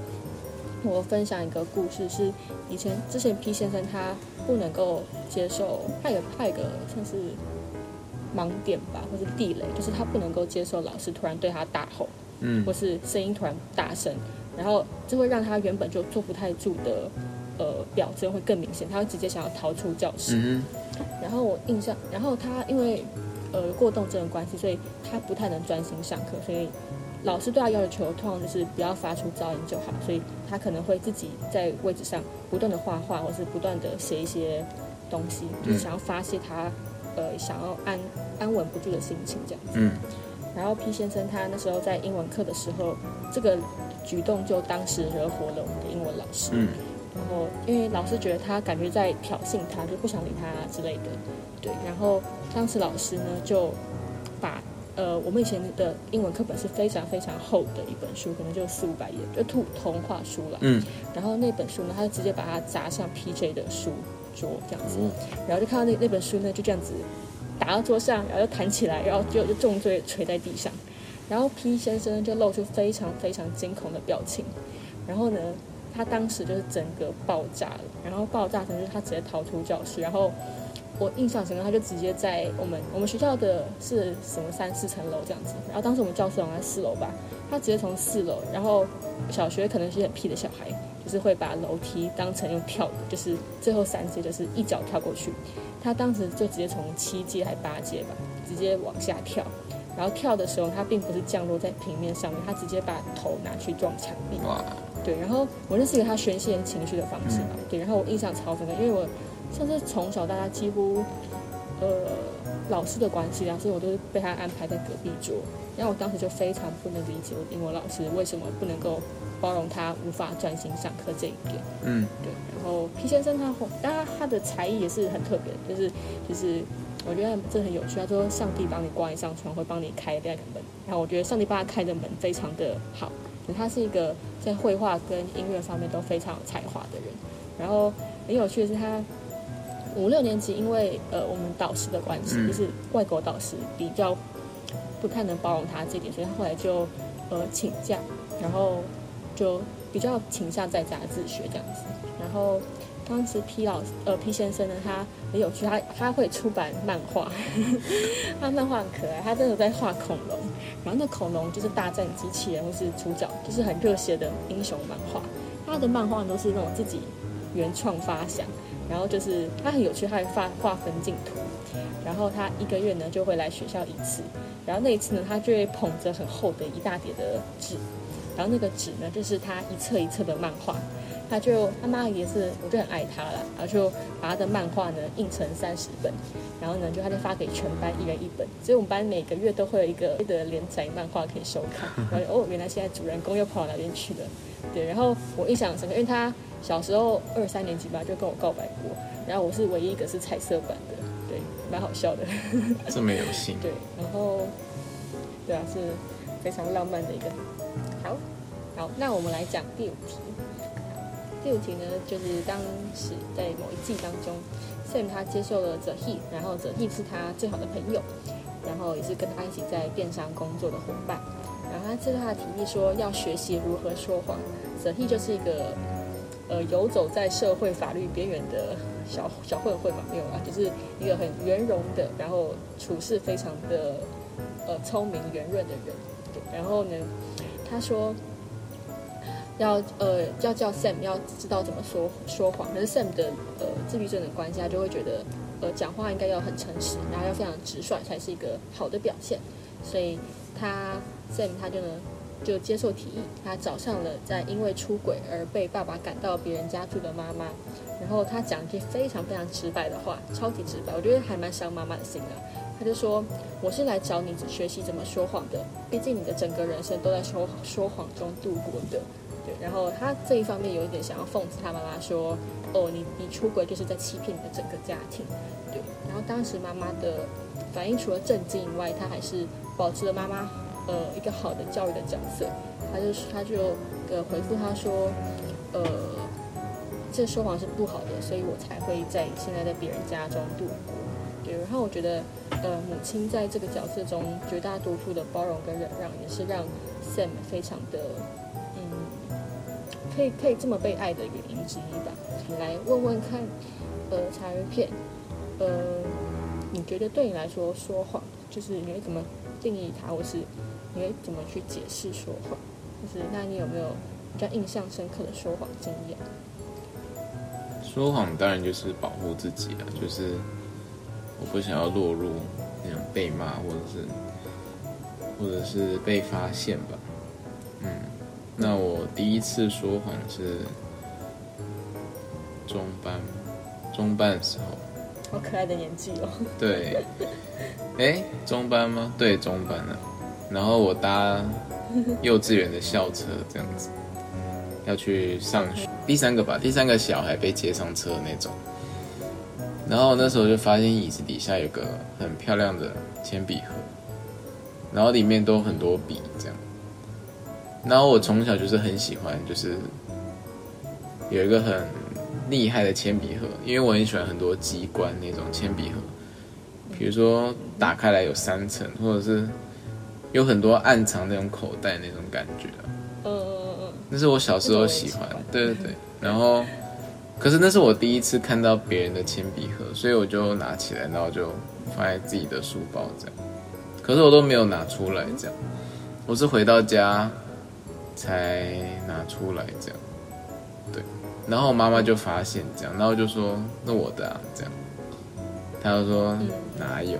我分享一个故事，是以前之前 P 先生他不能够接受，他有他有个算是盲点吧，或是地雷，就是他不能够接受老师突然对他大吼，嗯，或是声音突然大声，然后就会让他原本就坐不太住的呃表征会更明显，他会直接想要逃出教室。然后我印象，然后他因为。呃，过动症的关系，所以他不太能专心上课，所以老师对他要求通常就是不要发出噪音就好，所以他可能会自己在位置上不断的画画，或是不断的写一些东西，就是想要发泄他呃想要安安稳不住的心情这样子。嗯。然后 P 先生他那时候在英文课的时候，这个举动就当时惹火了我们的英文老师。嗯。然后因为老师觉得他感觉在挑衅他，就不想理他之类的。对，然后当时老师呢就把呃我们以前的英文课本是非常非常厚的一本书，可能就四五百页，就童童话书了。嗯。然后那本书呢，他就直接把它砸向 PJ 的书桌这样子，然后就看到那那本书呢就这样子打到桌上，然后就弹起来，然后就就重罪垂在地上，然后 P 先生就露出非常非常惊恐的表情，然后呢，他当时就是整个爆炸了，然后爆炸成就是他直接逃出教室，然后。我印象深刻，他就直接在我们我们学校的是什么三四层楼这样子，然后当时我们教室好像在四楼吧，他直接从四楼，然后小学可能是很屁的小孩，就是会把楼梯当成用跳的，就是最后三阶就是一脚跳过去，他当时就直接从七阶还八阶吧，直接往下跳，然后跳的时候他并不是降落在平面上面，他直接把头拿去撞墙壁，对，然后我那是一个他宣泄情绪的方式嘛，对，然后我印象超深刻，因为我。像是从小大家几乎，呃，老师的关系啊，所以我都是被他安排在隔壁桌。然后我当时就非常不能理解，我英文老师为什么不能够包容他无法专心上课这一点。嗯，对。然后皮先生他，当然他的才艺也是很特别，就是就是我觉得这很有趣。他说上帝帮你关一扇窗，会帮你开另一个门。然后我觉得上帝帮他开的门非常的好。他是一个在绘画跟音乐方面都非常有才华的人。然后很有趣的是他。五六年级，因为呃我们导师的关系，就是外国导师比较不太能包容他这点，所以他后来就呃请假，然后就比较倾向在家自学这样子。然后当时 P 老呃 P 先生呢，他很有趣，他他会出版漫画，他漫画很可爱，他真的在画恐龙，然后那恐龙就是大战机器人或是主角，就是很热血的英雄漫画。他的漫画都是那种自己原创发想。然后就是他很有趣，他会画画分镜图，然后他一个月呢就会来学校一次，然后那一次呢他就会捧着很厚的一大叠的纸，然后那个纸呢就是他一册一册的漫画，他就他妈也是我就很爱他了，然后就把他的漫画呢印成三十本，然后呢就他就发给全班一人一本，所以我们班每个月都会有一个的连载漫画可以收看，然后哦原来现在主人公又跑到哪边去了，对，然后我印象深刻，因为他。小时候二三年级吧，就跟我告白过，然后我是唯一一个是彩色版的，对，蛮好笑的。这么有心。对，然后，对啊，是非常浪漫的一个。好，好，那我们来讲第五题。第五题呢，就是当时在某一季当中，Sam 他接受了 The He，然后 The He 是他最好的朋友，然后也是跟他一起在电商工作的伙伴。然后他接受他的提议说要学习如何说谎。The He 就是一个。呃，游走在社会法律边缘的小小混混嘛，没有啊，就是一个很圆融的，然后处事非常的呃聪明圆润的人。然后呢，他说要呃要叫 Sam 要知道怎么说说谎，可是 Sam 的呃自闭症的关系，他就会觉得呃讲话应该要很诚实，然后要非常直率才是一个好的表现，所以他 Sam 他就呢。就接受提议，他找上了在因为出轨而被爸爸赶到别人家住的妈妈，然后他讲一句非常非常直白的话，超级直白，我觉得还蛮伤妈妈的心的。他就说：“我是来找你学习怎么说谎的，毕竟你的整个人生都在说说谎中度过的。”然后他这一方面有一点想要讽刺他妈妈说：“哦，你你出轨就是在欺骗你的整个家庭。”对，然后当时妈妈的反应除了震惊以外，他还是保持了妈妈。呃，一个好的教育的角色，他就他就呃回复他说，呃，这说谎是不好的，所以我才会在现在在别人家中度过。对，然后我觉得，呃，母亲在这个角色中绝大多数的包容跟忍让，也是让 Sam 非常的，可以可以这么被爱的原因之一吧。来问问看，呃，茶鱼片，呃，你觉得对你来说说谎，就是你会怎么定义它，或是？你会怎么去解释说谎？就是那你有没有比较印象深刻的说谎经验？说谎当然就是保护自己了，就是我不想要落入那种被骂，或者是或者是被发现吧。嗯，那我第一次说谎是中班中班的时候，好可爱的年纪哦。对，哎，中班吗？对，中班啊。然后我搭幼稚园的校车，这样子要去上学。第三个吧，第三个小孩被接上车那种。然后那时候就发现椅子底下有个很漂亮的铅笔盒，然后里面都很多笔这样。然后我从小就是很喜欢，就是有一个很厉害的铅笔盒，因为我很喜欢很多机关那种铅笔盒，比如说打开来有三层，或者是。有很多暗藏那种口袋那种感觉，嗯嗯嗯那是我小时候喜欢，对对对。然后，可是那是我第一次看到别人的铅笔盒，所以我就拿起来，然后就放在自己的书包这样。可是我都没有拿出来这样，我是回到家才拿出来这样。对，然后我妈妈就发现这样，然后就说：“那我的啊，这样。”她就说：“哪有？”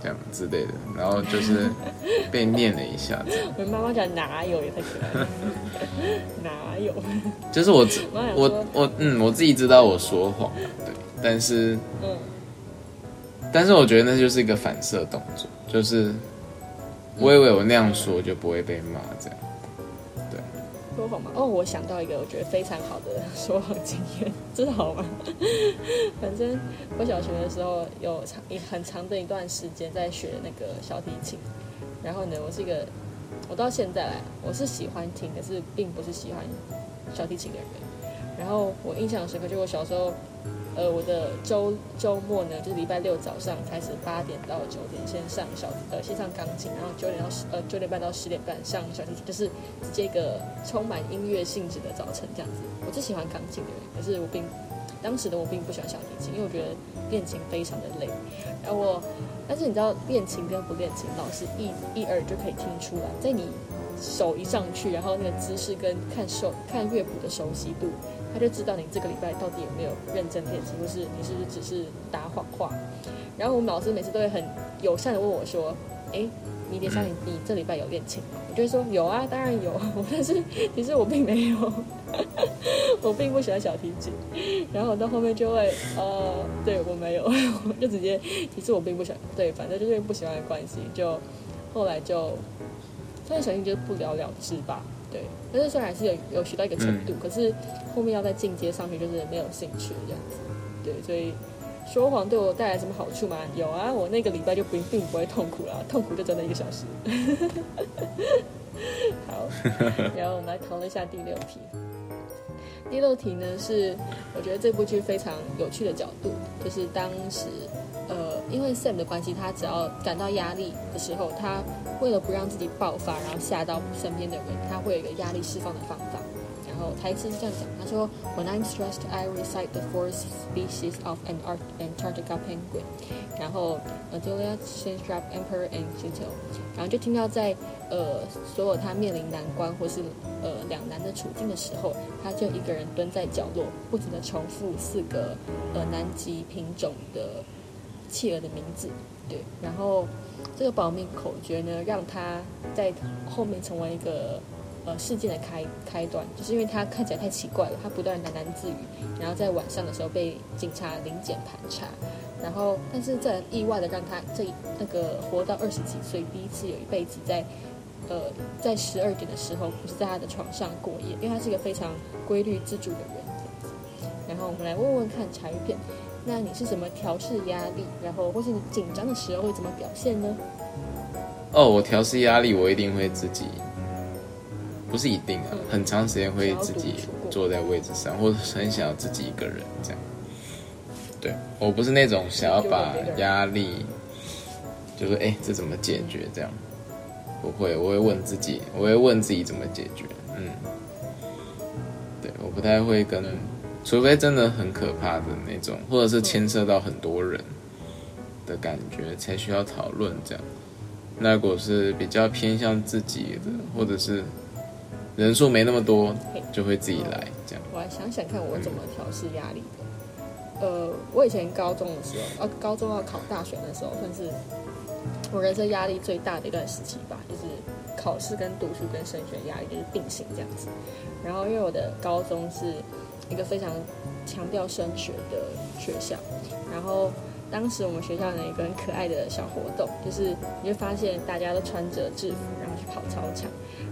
这样之类的，然后就是 被念了一下。我妈妈讲哪有也太可爱了，哪有？就是我我我嗯，我自己知道我说谎，对，但是嗯，但是我觉得那就是一个反射动作，就是我以为我那样说就不会被骂，这样。说谎吗？哦，我想到一个我觉得非常好的说谎经验，这是好吗？反正我小学的时候有长一很长的一段时间在学那个小提琴，然后呢，我是一个我到现在来我是喜欢听，可是并不是喜欢小提琴的人。然后我印象深刻，就我小时候。呃，我的周周末呢，就是礼拜六早上开始八点到九点，先上小呃先上钢琴，然后九点到十呃九点半到十点半上小提琴，就是直接一个充满音乐性质的早晨这样子。我最喜欢钢琴的人，可是我并当时的我并不喜欢小提琴，因为我觉得练琴非常的累。然后我，但是你知道练琴跟不练琴，老师一一耳就可以听出来，在你手一上去，然后那个姿势跟看手看乐谱的熟悉度。他就知道你这个礼拜到底有没有认真练习，或是你是不是只是打谎话。然后我们老师每次都会很友善的问我说：“哎，你点上你你这礼拜有练琴吗？”我就会说：“有啊，当然有。”但是其实我并没有，我并不喜欢小提琴。然后到后面就会呃，对我没有，我就直接其实我并不喜欢，对，反正就是不喜欢的关系，就后来就所以小提琴就不了了之吧。对，但是虽然还是有有学到一个程度，可是后面要再进阶上去，就是没有兴趣这样子。对，所以说谎对我带来什么好处吗？有啊，我那个礼拜就并并不会痛苦了，痛苦就真的一个小时。好，然后我们来讨论一下第六题。第六题呢是我觉得这部剧非常有趣的角度，就是当时。呃，因为 Sam 的关系，他只要感到压力的时候，他为了不让自己爆发，然后吓到身边的人，他会有一个压力释放的方法。然然后台词是这样讲，他说：“When I'm stressed, I recite the four species of an Antarctica penguin。”然后 Adelia, Satrap, Emperor, and Gentle。然后就听到在呃所有他面临难关或是呃两难的处境的时候，他就一个人蹲在角落，不停的重复四个呃南极品种的企鹅的名字。对，然后这个保命口诀呢，让他在后面成为一个。呃，事件的开开端，就是因为他看起来太奇怪了，他不断喃喃自语，然后在晚上的时候被警察临检盘查，然后，但是这意外的让他这那个活到二十几岁，第一次有一辈子在，呃，在十二点的时候不是在他的床上过夜，因为他是一个非常规律自主的人。然后我们来问问看茶鱼片，那你是怎么调试压力？然后或是你紧张的时候会怎么表现呢？哦，我调试压力，我一定会自己。不是一定啊，很长时间会自己坐在位置上，或者很想要自己一个人这样。对我不是那种想要把压力，就是哎，这怎么解决这样？不会，我会问自己，我会问自己怎么解决。嗯，对，我不太会跟，除非真的很可怕的那种，或者是牵涉到很多人的感觉才需要讨论这样。那如果是比较偏向自己的，或者是。人数没那么多，就会自己来这样。我来想想看，我怎么调试压力的。呃，我以前高中的时候，呃，高中要考大学的时候，算是我人生压力最大的一段时期吧。就是考试跟读书跟升学压力就是并行这样子。然后因为我的高中是一个非常强调升学的学校，然后当时我们学校有一个很可爱的小活动，就是你会发现大家都穿着制服，然后去跑操场。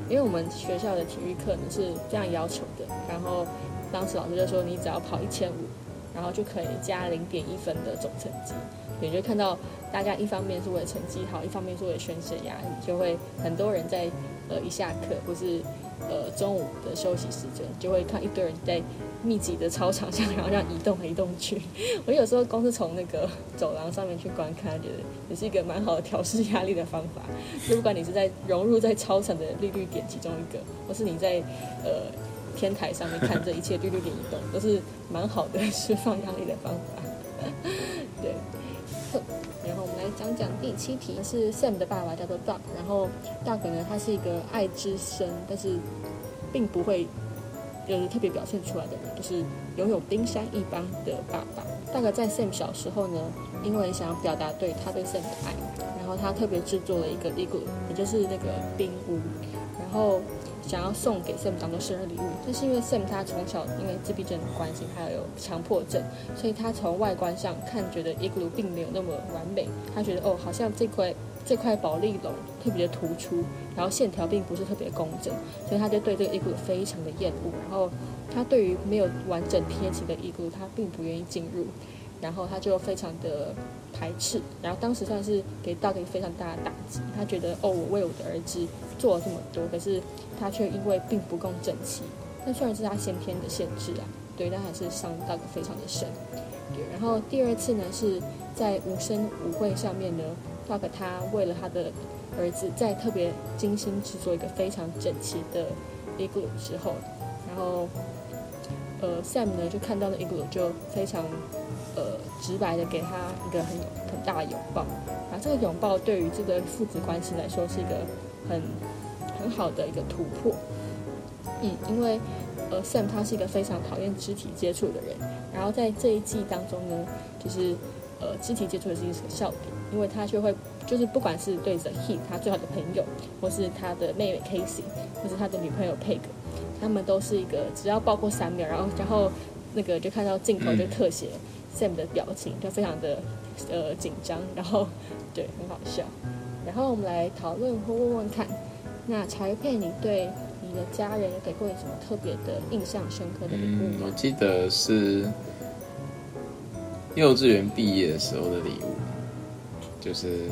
因为我们学校的体育课呢是这样要求的，然后当时老师就说你只要跑一千五，然后就可以加零点一分的总成绩。你就看到大家一方面是为了成绩好，一方面是为了宣泄压力，就会很多人在呃一下课或是呃中午的休息时间，就会看一堆人在。密集的操场上，然后这样移动来移动去。我有时候光是从那个走廊上面去观看，觉得也是一个蛮好的调试压力的方法。就不管你是在融入在操场的绿绿点其中一个，或是你在呃天台上面看这一切绿绿点移动，都是蛮好的释放压力的方法。对。讲讲第七题，是 Sam 的爸爸叫做 Doug，然后 Doug 呢，他是一个爱之深，但是并不会。就是特别表现出来的人，就是拥有冰山一般的爸爸。大概在 Sam 小时候呢，因为想要表达对他对 Sam 的爱，然后他特别制作了一个 ego 也就是那个冰屋，然后想要送给 Sam 当做生日礼物。但是因为 Sam 他从小因为自闭症的关系，还有强迫症，所以他从外观上看觉得 igloo 并没有那么完美。他觉得哦，好像这块。这块保利龙特别的突出，然后线条并不是特别工整，所以他就对这个衣柜非常的厌恶。然后他对于没有完整贴齐的衣柜，他并不愿意进入，然后他就非常的排斥。然后当时算是给到一个非常大的打击，他觉得哦，我为我的儿子做了这么多，可是他却因为并不够整齐。那虽然是他先天的限制啊，对，但还是伤到个非常的深。对，然后第二次呢是在无声舞会上面呢。，dog 他为了他的儿子，在特别精心制作一个非常整齐的 igloo 之后，然后呃 Sam 呢就看到了 igloo，就非常呃直白的给他一个很很大的拥抱。啊，这个拥抱对于这个父子关系来说是一个很很好的一个突破。嗯，因为呃 Sam 他是一个非常讨厌肢体接触的人，然后在这一季当中呢，就是呃肢体接触的是一个笑点。因为他就会，就是不管是对着 He 他最好的朋友，或是他的妹妹 Casey，或是他的女朋友 Peg，他们都是一个只要抱过三秒，然后然后那个就看到镜头就特写 Sam 的表情，就非常的呃紧张，然后对很好笑。然后我们来讨论或问问看，那茶叶片，你对你的家人有给过你什么特别的印象深刻的礼物吗？我记得是幼稚园毕业的时候的礼物。就是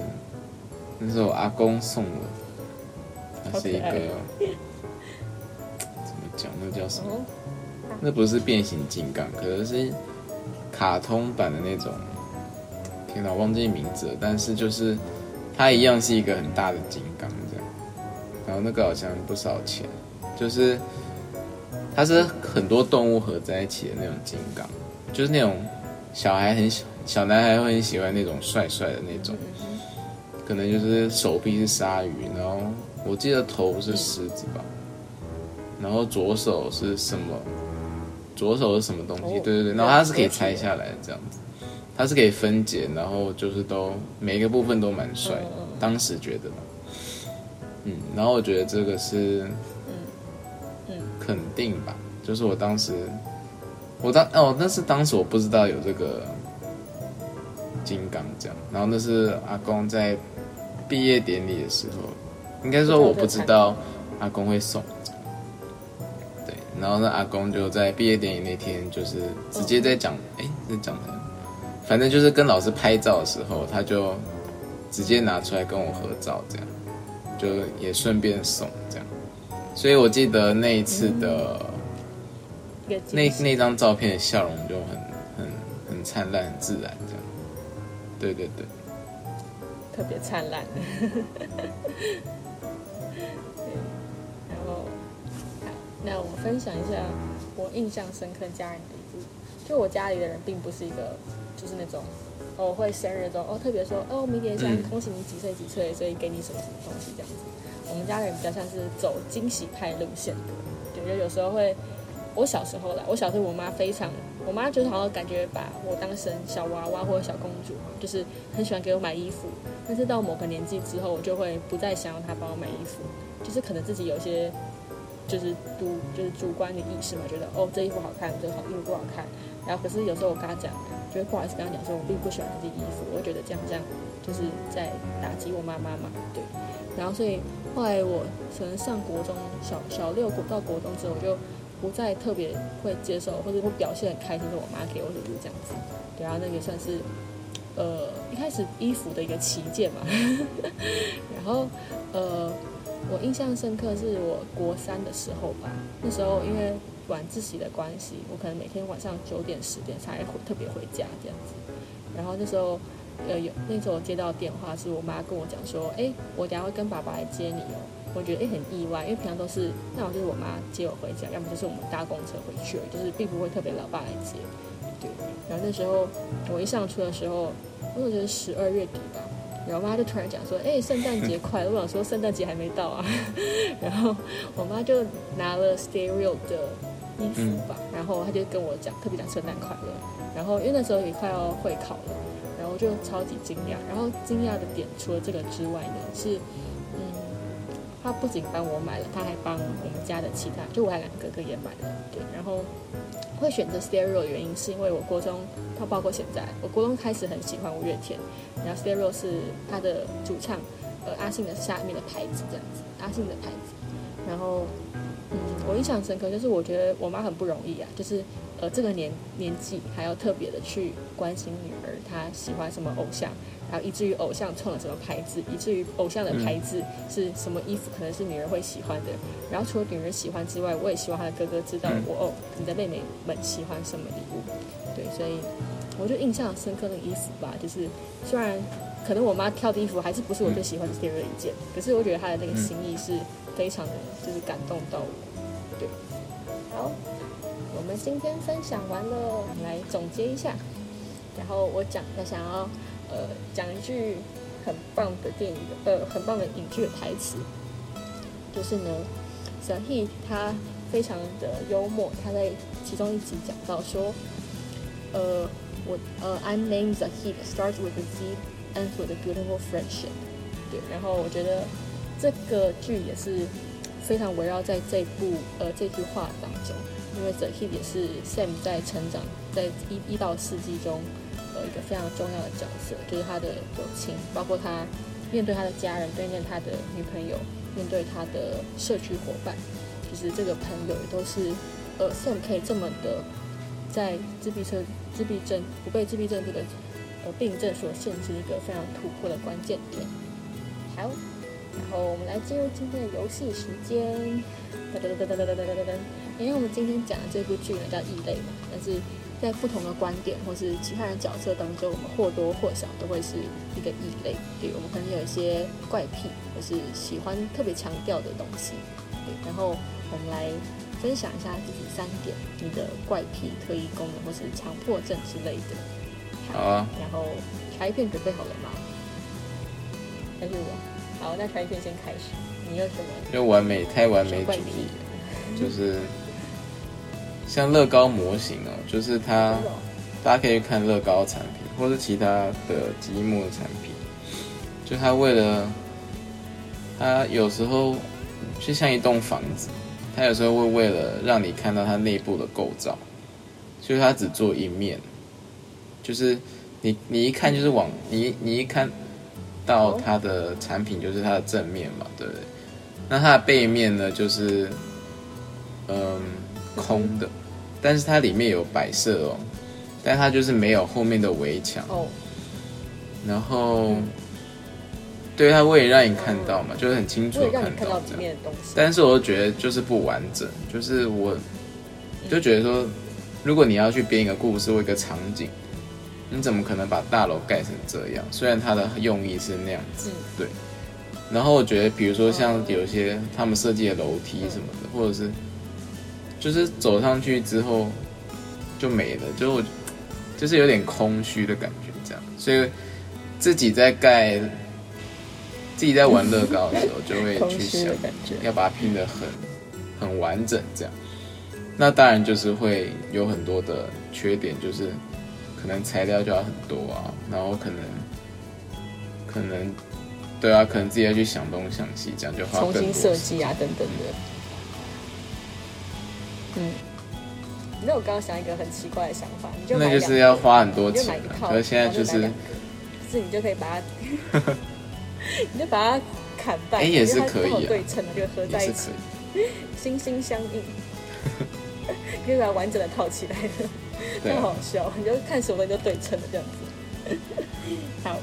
那是我阿公送的，它是一个怎么讲？那叫什么？那不是变形金刚，可能是卡通版的那种。天哪，忘记名字了。但是就是它一样是一个很大的金刚这样。然后那个好像不少钱，就是它是很多动物合在一起的那种金刚，就是那种小孩很小小男孩会很喜欢那种帅帅的那种，可能就是手臂是鲨鱼，然后我记得头是狮子吧，然后左手是什么？左手是什么东西？对对对，然后它是可以拆下来的这样子，它是可以分解，然后就是都每一个部分都蛮帅，当时觉得。嗯，然后我觉得这个是，嗯嗯，肯定吧，就是我当时，我当哦，但是当时我不知道有这个金刚这样，然后那是阿公在毕业典礼的时候，应该说我不知道阿公会送，对，然后那阿公就在毕业典礼那天，就是直接在讲，哎，在讲的，反正就是跟老师拍照的时候，他就直接拿出来跟我合照这样。就也顺便送这样，所以我记得那一次的那那张照片的笑容就很很很灿烂、很自然这样。对对对，特别灿烂。那我分享一下我印象深刻家人的一幕。就我家里的人并不是一个，就是那种。哦，会生日中哦，特别说哦，明年想恭喜你几岁几岁，所以给你什么什么东西这样子。我们家人比较像是走惊喜派路线的，对，就有时候会。我小时候啦，我小时候我妈非常，我妈就是好像感觉把我当成小娃娃或者小公主，就是很喜欢给我买衣服。但是到某个年纪之后，我就会不再想要她帮我买衣服，就是可能自己有些就是主就是主观的意识嘛，觉得哦这衣服好看，这好衣服不好看。然后可是有时候我跟他讲。就会不好意思跟他讲说，我并不喜欢这件衣服，我觉得这样这样就是在打击我妈妈嘛，对。然后所以后来我可能上国中小小六国到国中之后，我就不再特别会接受或者会表现很开心，是我妈给我的就是这样子。对啊，那个算是呃一开始衣服的一个旗舰嘛。然后呃我印象深刻是我国三的时候吧，那时候因为。晚自习的关系，我可能每天晚上九点十点才回特别回家这样子。然后那时候，呃，有那时候我接到电话，是我妈跟我讲说：“哎，我等下会跟爸爸来接你哦。”我觉得哎很意外，因为平常都是那我就是我妈接我回家，要么就是我们搭公车回去，就是并不会特别老爸来接。对。然后那时候我一上车的时候，我觉得十二月底吧，然后我妈就突然讲说：“哎，圣诞节快乐！”我想说圣诞节还没到啊。然后我妈就拿了 Stereo 的。衣服吧，然后她就跟我讲，特别讲圣诞快乐。然后因为那时候也快要会考了，然后就超级惊讶。然后惊讶的点除了这个之外呢，是嗯，她不仅帮我买了，她还帮我们家的其他，就我还两个哥哥也买了。对，然后会选择 Stereo 的原因是因为我国中，它包括现在，我国中开始很喜欢五月天，然后 Stereo 是他的主唱，呃，阿信的下面的牌子这样子，阿信的牌子，然后。嗯，我印象深刻，就是我觉得我妈很不容易啊，就是呃这个年年纪还要特别的去关心女儿，她喜欢什么偶像，然后以至于偶像创了什么牌子，以至于偶像的牌子是什么衣服，可能是女儿会喜欢的。然后除了女儿喜欢之外，我也希望她的哥哥知道我哦，你的妹妹们喜欢什么礼物。对，所以我就印象深刻的衣服吧，就是虽然可能我妈挑的衣服还是不是我最喜欢的第二一件，可是我觉得她的那个心意是。非常的就是感动到我，对，好，我们今天分享完了，来总结一下，然后我讲，他想要呃讲一句很棒的电影的呃很棒的影剧的台词，就是呢，Sahid 他非常的幽默，他在其中一集讲到说，呃我呃 I'm named the Heat starts with a Z ends with a beautiful friendship，对，然后我觉得。这个剧也是非常围绕在这部呃这句话当中，因为 The Kid 也是 Sam 在成长在一一到四季中呃一个非常重要的角色，就是他的友情，包括他面对他的家人，对面他的女朋友，面对他的社区伙伴，其实这个朋友也都是呃 Sam 可以这么的在自闭症自闭症不被自闭症这个呃病症所限制一个非常突破的关键点。好。然后我们来进入今天的游戏时间，噔噔噔噔噔噔噔噔噔。因为我们今天讲的这部剧呢叫《异类》嘛，但是在不同的观点或是其他人角色当中，我们或多或少都会是一个异类。对，我们可能有一些怪癖，或是喜欢特别强调的东西。对，然后我们来分享一下自己三点你的怪癖、特异功能或是强迫症之类的。好啊。然后查一片准备好了吗？还是我？好，那查一片先开始。你有什么？就完美，太完美主义，就是像乐高模型哦，就是它，大家可以去看乐高产品，或是其他的积木产品，就它为了，它有时候就像一栋房子，它有时候会为了让你看到它内部的构造，所以它只做一面，就是你你一看就是往你你一看到它的产品就是它的正面嘛，对不对？那它的背面呢，就是嗯空的，但是它里面有摆设哦，但它就是没有后面的围墙哦。然后，对它为了让你看到嘛，就是很清楚看到里面的东西。但是我觉得就是不完整，就是我就觉得说，如果你要去编一个故事或一个场景，你怎么可能把大楼盖成这样？虽然它的用意是那样子，对。然后我觉得，比如说像有些他们设计的楼梯什么的，或者是就是走上去之后就没了，就就是有点空虚的感觉，这样。所以自己在盖、自己在玩乐高的时候，就会 去想要把它拼得很很完整，这样。那当然就是会有很多的缺点，就是可能材料就要很多啊，然后可能可能。对啊，可能自己要去想东想西，这样就花重新设计啊，等等的。嗯，那我刚刚想一个很奇怪的想法，你就那就是要花很多钱，可是现在就是，是你就可以把它，你就把它砍半，哎也是可以，对称的就合在一起，心心相印，可以把它完整的套起来的，太好笑，你就看什么你就对称的这样子，好。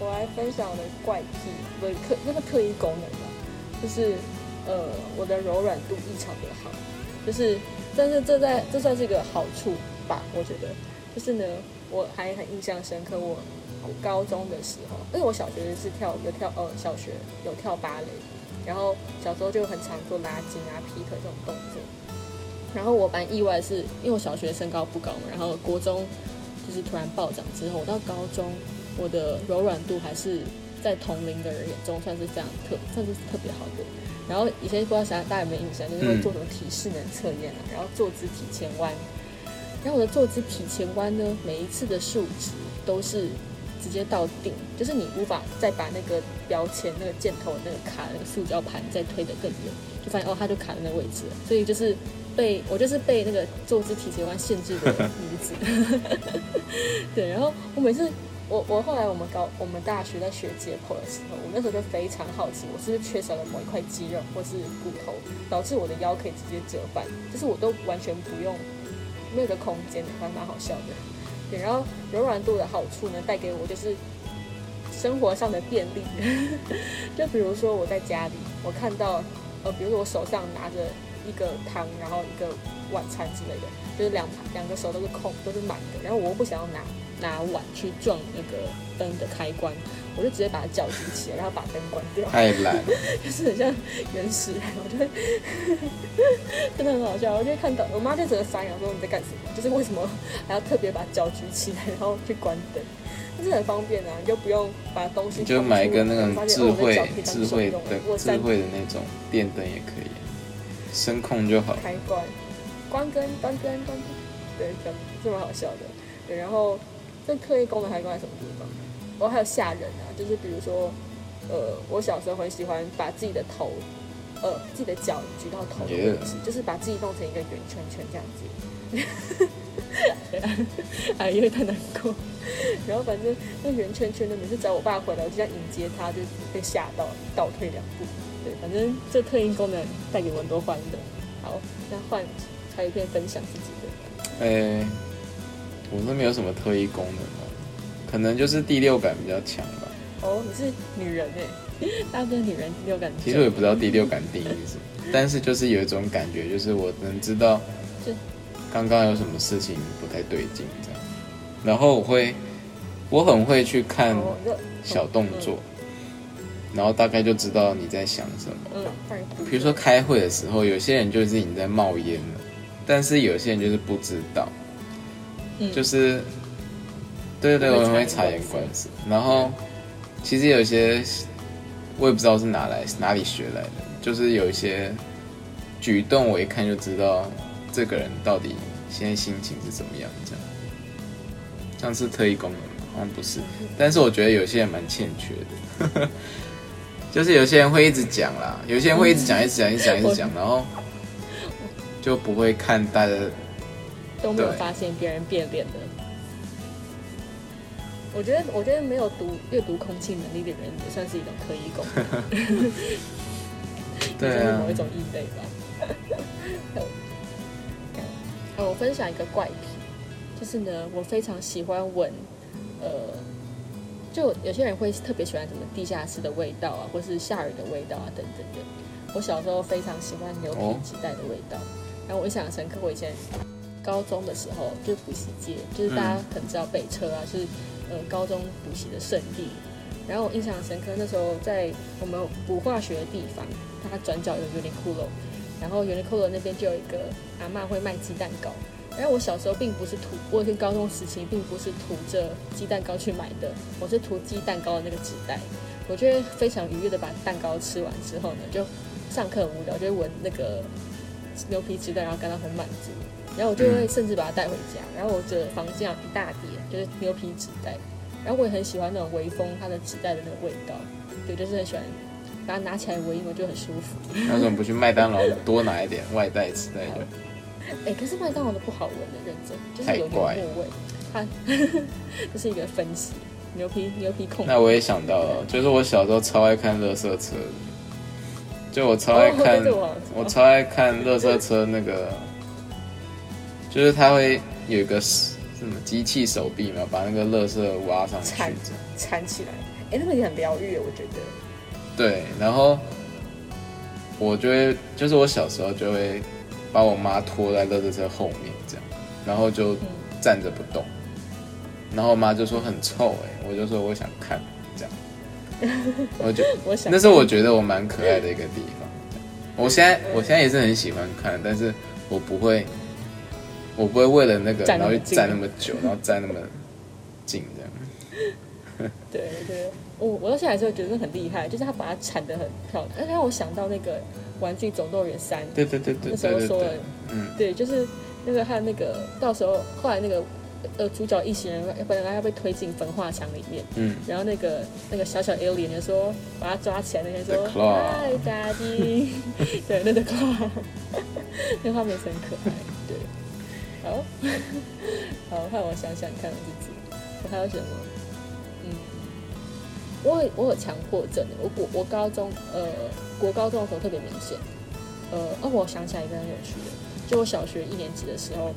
我来分享我的怪癖，不是特那个特异功能吧，就是呃我的柔软度异常的好，就是但是这在这算是一个好处吧，我觉得，就是呢我还很印象深刻，我高中的时候，因为我小学是跳有跳呃小学有跳芭蕾，然后小时候就很常做拉筋啊劈腿这种动作，然后我蛮意外是因为我小学身高不高嘛，然后国中就是突然暴涨之后，我到高中。我的柔软度还是在同龄的人眼中算是非常特，算是特别好的。然后以前不知道大家有没有印象，就是会做什么体适能测验啊，然后坐姿体前弯。然后我的坐姿体前弯呢，每一次的数值都是直接到顶，就是你无法再把那个标签、那个箭头、那个卡、那个塑胶盘再推得更远，就发现哦，它就卡在那个位置了。所以就是被我就是被那个坐姿体前弯限制的女子。对，然后我每次。我我后来我们高我们大学在学解剖的时候，我那时候就非常好奇，我是不是缺少了某一块肌肉或是骨头，导致我的腰可以直接折半，就是我都完全不用那个空间，还蛮好笑的。然后柔软度的好处呢，带给我就是生活上的便利。就比如说我在家里，我看到呃，比如说我手上拿着一个汤，然后一个晚餐之类的，就是两两个手都是空，都是满的，然后我又不想要拿。拿碗去撞那个灯的开关，我就直接把它脚举起来，然后把灯关掉。太懒，就是很像原始人，我觉得 真的很好笑。我就会看到我妈就整个傻眼，说你在干什么？就是为什么还要特别把脚举起来，然后去关灯？但是很方便啊，你就不用把东西。就买一个那种智慧、智慧的、智慧的那种电灯也可以，声控就好。开关、关灯、关灯、关灯，对，这这么好笑的。对，然后。这特异功能还用在什么地方？我还有吓人啊，就是比如说，呃，我小时候很喜欢把自己的头，呃，自己的脚举到头的位置，就是把自己弄成一个圆圈圈这样子。哎，因为太难过。然后反正那圆圈圈的，每次找我爸回来，我就要迎接他，就被吓到倒退两步。对，反正这特异功能带给我很多欢乐。好，那换还有一篇分享自己的。哎。我都没有什么特异功能哦，可能就是第六感比较强吧。哦，你是女人哎，大部分女人第六感。其实我也不知道第六感定义是什么，但是就是有一种感觉，就是我能知道，刚刚有什么事情不太对劲这样。然后我会，我很会去看小动作，然后大概就知道你在想什么。嗯，比如说开会的时候，有些人就是已经在冒烟了，但是有些人就是不知道，嗯，就是，对对对，我会察言观色。然后其实有一些我也不知道是哪来哪里学来的，就是有一些举动，我一看就知道这个人到底现在心情是怎么样，这样，像是特异功能吗？好像不是，但是我觉得有些人蛮欠缺的。就是有些人会一直讲啦，有些人会一直讲，一直讲，一直讲，一直讲，然后就不会看大家都没有发现别人变脸的。我觉得，我觉得没有读阅读空气能力的人也算是一种特异功能，对啊，某一种异类吧。我分享一个怪癖，就是呢，我非常喜欢闻，呃。就有些人会特别喜欢什么地下室的味道啊，或是下雨的味道啊，等等的。我小时候非常喜欢牛皮纸袋的味道，然后我印象深刻。我以前高中的时候，就是补习街，就是大家可能知道北车啊，就是呃高中补习的圣地。然后我印象深刻，那时候在我们补化学的地方，它转角有有点骷髅，然后有点骷髅那边就有一个阿妈会卖鸡蛋糕。然后我小时候并不是涂，我是高中时期并不是涂着鸡蛋糕去买的，我是涂鸡蛋糕的那个纸袋。我觉得非常愉悦的把蛋糕吃完之后呢，就上课无聊就闻那个牛皮纸袋，然后感到很满足。然后我就会甚至把它带回家。然后我的房间有一大叠就是牛皮纸袋，然后我也很喜欢那种微风它的纸袋的那个味道，对，就是很喜欢把它拿起来闻一闻就很舒服。那怎么不去麦当劳多拿一点外带纸袋就？哎，可是麦当劳的不好闻的，认真就是有牛沫味。它 这是一个分析，牛皮牛皮控。那我也想到了，就是我小时候超爱看乐色车，就我超爱看，我超爱看乐色车那个，就是它会有一个什么机器手臂嘛，把那个垃圾挖上去，缠起来。哎，那个也很疗愈，我觉得。对，然后我就会，就是我小时候就会。把我妈拖在垃圾车后面，这样，然后就站着不动，然后我妈就说很臭哎，我就说我想看，这样，我就 我想那是我觉得我蛮可爱的一个地方。我现在我现在也是很喜欢看，但是我不会，我不会为了那个然后站那么久，然后站那么近这样。对对，我我到现在还是会觉得很厉害，就是他把它缠得很漂亮，让我想到那个。玩具总动员三，对对对对，那时候说了，嗯，对，就是那个还有那个，到时候后来那个呃主角一行人本来要被推进焚化墙里面，嗯，然后那个那个小小 alien 就说把他抓起来，那些说，Hi Daddy，对，那个 claw，那画面很可爱，对，好，好，换我想想看自己，我还有什么？嗯，我我有强迫症，我我我高中呃。国高中的时候特别明显，呃，哦，我想起来一个很有趣的，就我小学一年级的时候，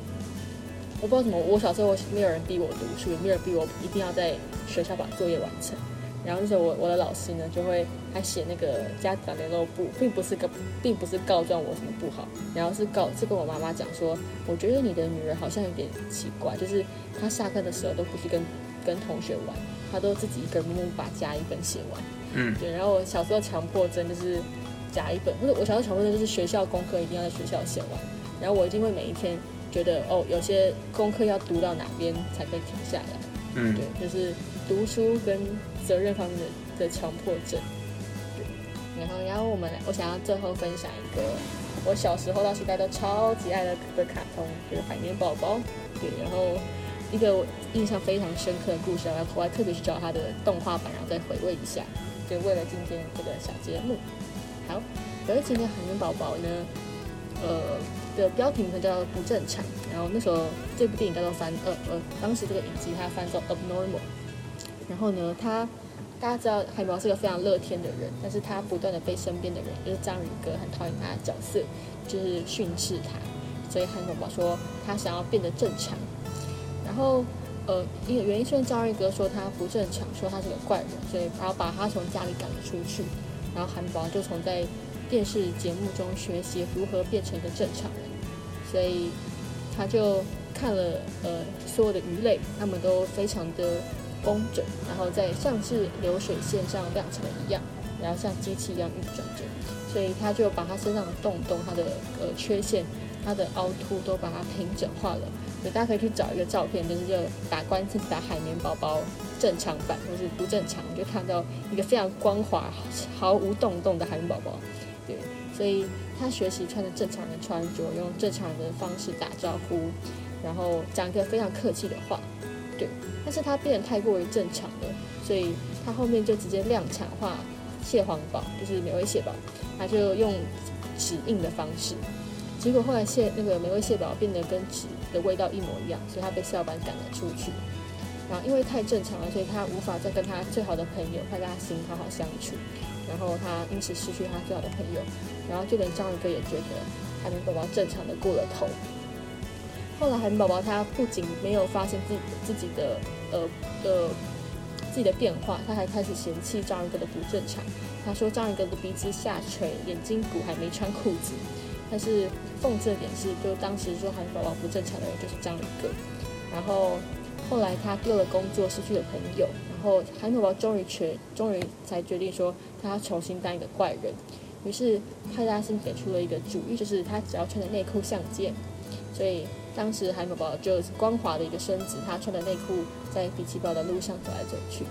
我不知道什么，我小时候没有人逼我读书，也没有人逼我一定要在学校把作业完成。然后那时候我我的老师呢就会还写那个家长联络簿，并不是个，并不是告状我什么不好，然后是告是跟我妈妈讲说，我觉得你的女儿好像有点奇怪，就是她下课的时候都不是跟跟同学玩，她都自己一个人默默把家一本写完。嗯，对，然后我小时候强迫症就是夹一本，不是我小时候强迫症就是学校功课一定要在学校写完，然后我一定会每一天觉得哦，有些功课要读到哪边才可以停下来。嗯，对，就是读书跟责任方面的的强迫症。对，然后然后我们我想要最后分享一个我小时候到现在都超级爱的的卡通，就是海绵宝宝。对，然后。一个我印象非常深刻的故事，然后我还特别去找它的动画版，然后再回味一下。就为了今天这个小节目，好，而今天海绵宝宝呢，呃的标题名叫不正常。然后那时候这部电影叫做翻呃呃，当时这个影集它翻作 abnormal。然后呢，他大家知道海绵宝是个非常乐天的人，但是他不断的被身边的人，就是章鱼哥很讨厌他的角色，就是训斥他。所以海绵宝说他想要变得正常。然后，呃，因为原因是因为章鱼哥说他不正常，说他是个怪人，所以然后把他从家里赶了出去。然后韩宝就从在电视节目中学习如何变成一个正常人，所以他就看了呃所有的鱼类，他们都非常的工整，然后在像是流水线上亮成了一样。然后像机器一样运转着，所以他就把他身上的洞洞、他的呃缺陷、他的凹凸都把它平整化了。所以大家可以去找一个照片，就是就打关键词打海绵宝宝正常版或是不正常，就看到一个非常光滑、毫无洞洞的海绵宝宝。对，所以他学习穿着正常人穿着，用正常的方式打招呼，然后讲一个非常客气的话。对，但是他变得太过于正常了，所以他后面就直接量产化蟹黄堡，就是美味蟹堡，他就用纸印的方式，结果后来蟹那个美味蟹堡变得跟纸的味道一模一样，所以他被校板赶了出去。然后因为太正常了，所以他无法再跟他最好的朋友派大星好好相处，然后他因此失去他最好的朋友，然后就连章鱼哥也觉得海绵宝宝正常的过了头。后来海绵宝宝他不仅没有发现自己自己的呃呃自己的变化，他还开始嫌弃章鱼哥的不正常。他说章鱼哥的鼻子下垂，眼睛骨还没穿裤子。但是讽刺的点是，就当时说海绵宝宝不正常的人就是章鱼哥。然后后来他丢了工作，失去了朋友，然后海绵宝宝终于决终于才决定说他要重新当一个怪人。于是派大星给出了一个主意，就是他只要穿着内裤相见。所以当时海绵宝宝就光滑的一个身子，他穿着内裤在比奇堡的路上走来走去，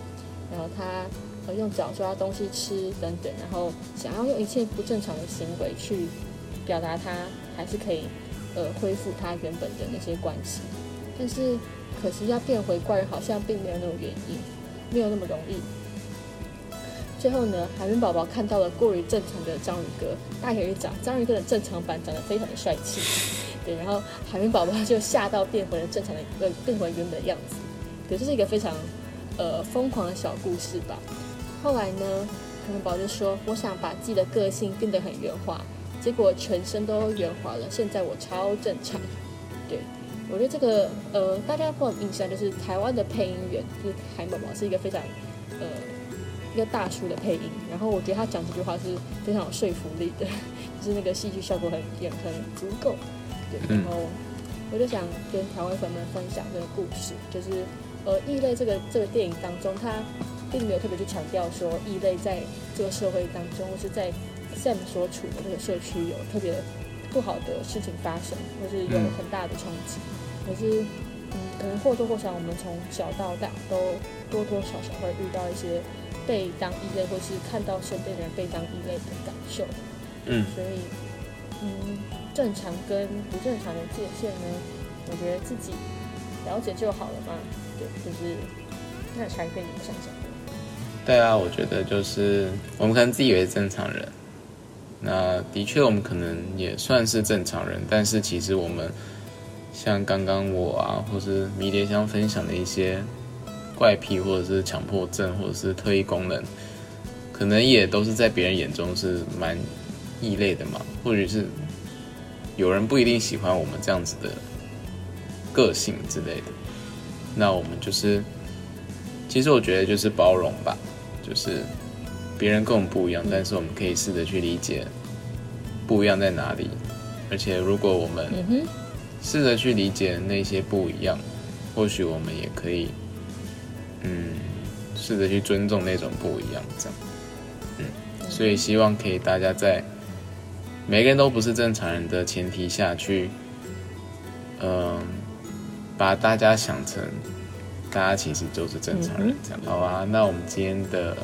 然后他呃用脚抓东西吃等等，然后想要用一切不正常的行为去表达他还是可以呃恢复他原本的那些关系，但是可惜要变回怪人好像并没有那种原因，没有那么容易。最后呢，海绵宝宝看到了过于正常的章鱼哥，大可以讲章鱼哥的正常版长得非常的帅气。对，然后海绵宝宝就吓到变回了正常的，呃，变回原本的样子。对，这是一个非常，呃，疯狂的小故事吧。后来呢，海绵宝宝就说：“我想把自己的个性变得很圆滑，结果全身都圆滑了。现在我超正常。”对，我觉得这个，呃，大家会有印象就是台湾的配音员，就是海绵宝宝是一个非常，呃，一个大叔的配音。然后我觉得他讲这句话是非常有说服力的，就是那个戏剧效果很也很足够。对，然后我就想跟调味粉们分享这个故事，就是呃，异类这个这个电影当中，他并没有特别去强调说异类在这个社会当中，或是在 Sam 所处的这个社区有特别不好的事情发生，或是有很大的冲击。可是，嗯，可能或多或少，我们从小到大都多多少少会遇到一些被当异类，或是看到身边人被当异类的感受。嗯，所以，嗯。正常跟不正常的界限呢？我觉得自己了解就好了嘛。对，就是那才跟你想想。对啊，我觉得就是我们可能自以为正常人，那的确我们可能也算是正常人，但是其实我们像刚刚我啊，或是迷迭香分享的一些怪癖，或者是强迫症，或者是特异功能，可能也都是在别人眼中是蛮异类的嘛，或者是。有人不一定喜欢我们这样子的个性之类的，那我们就是，其实我觉得就是包容吧，就是别人跟我们不一样，但是我们可以试着去理解不一样在哪里，而且如果我们试着去理解那些不一样，或许我们也可以，嗯，试着去尊重那种不一样，这样，嗯，所以希望可以大家在。每个人都不是正常人的前提下去，嗯，把大家想成大家其实就是正常人这样。好啊，那我们今天的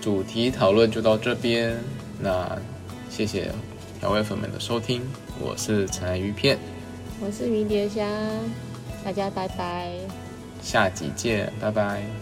主题讨论就到这边。那谢谢调味粉们的收听，我是陈爱鱼片，我是迷迭香，大家拜拜，下集见，拜拜。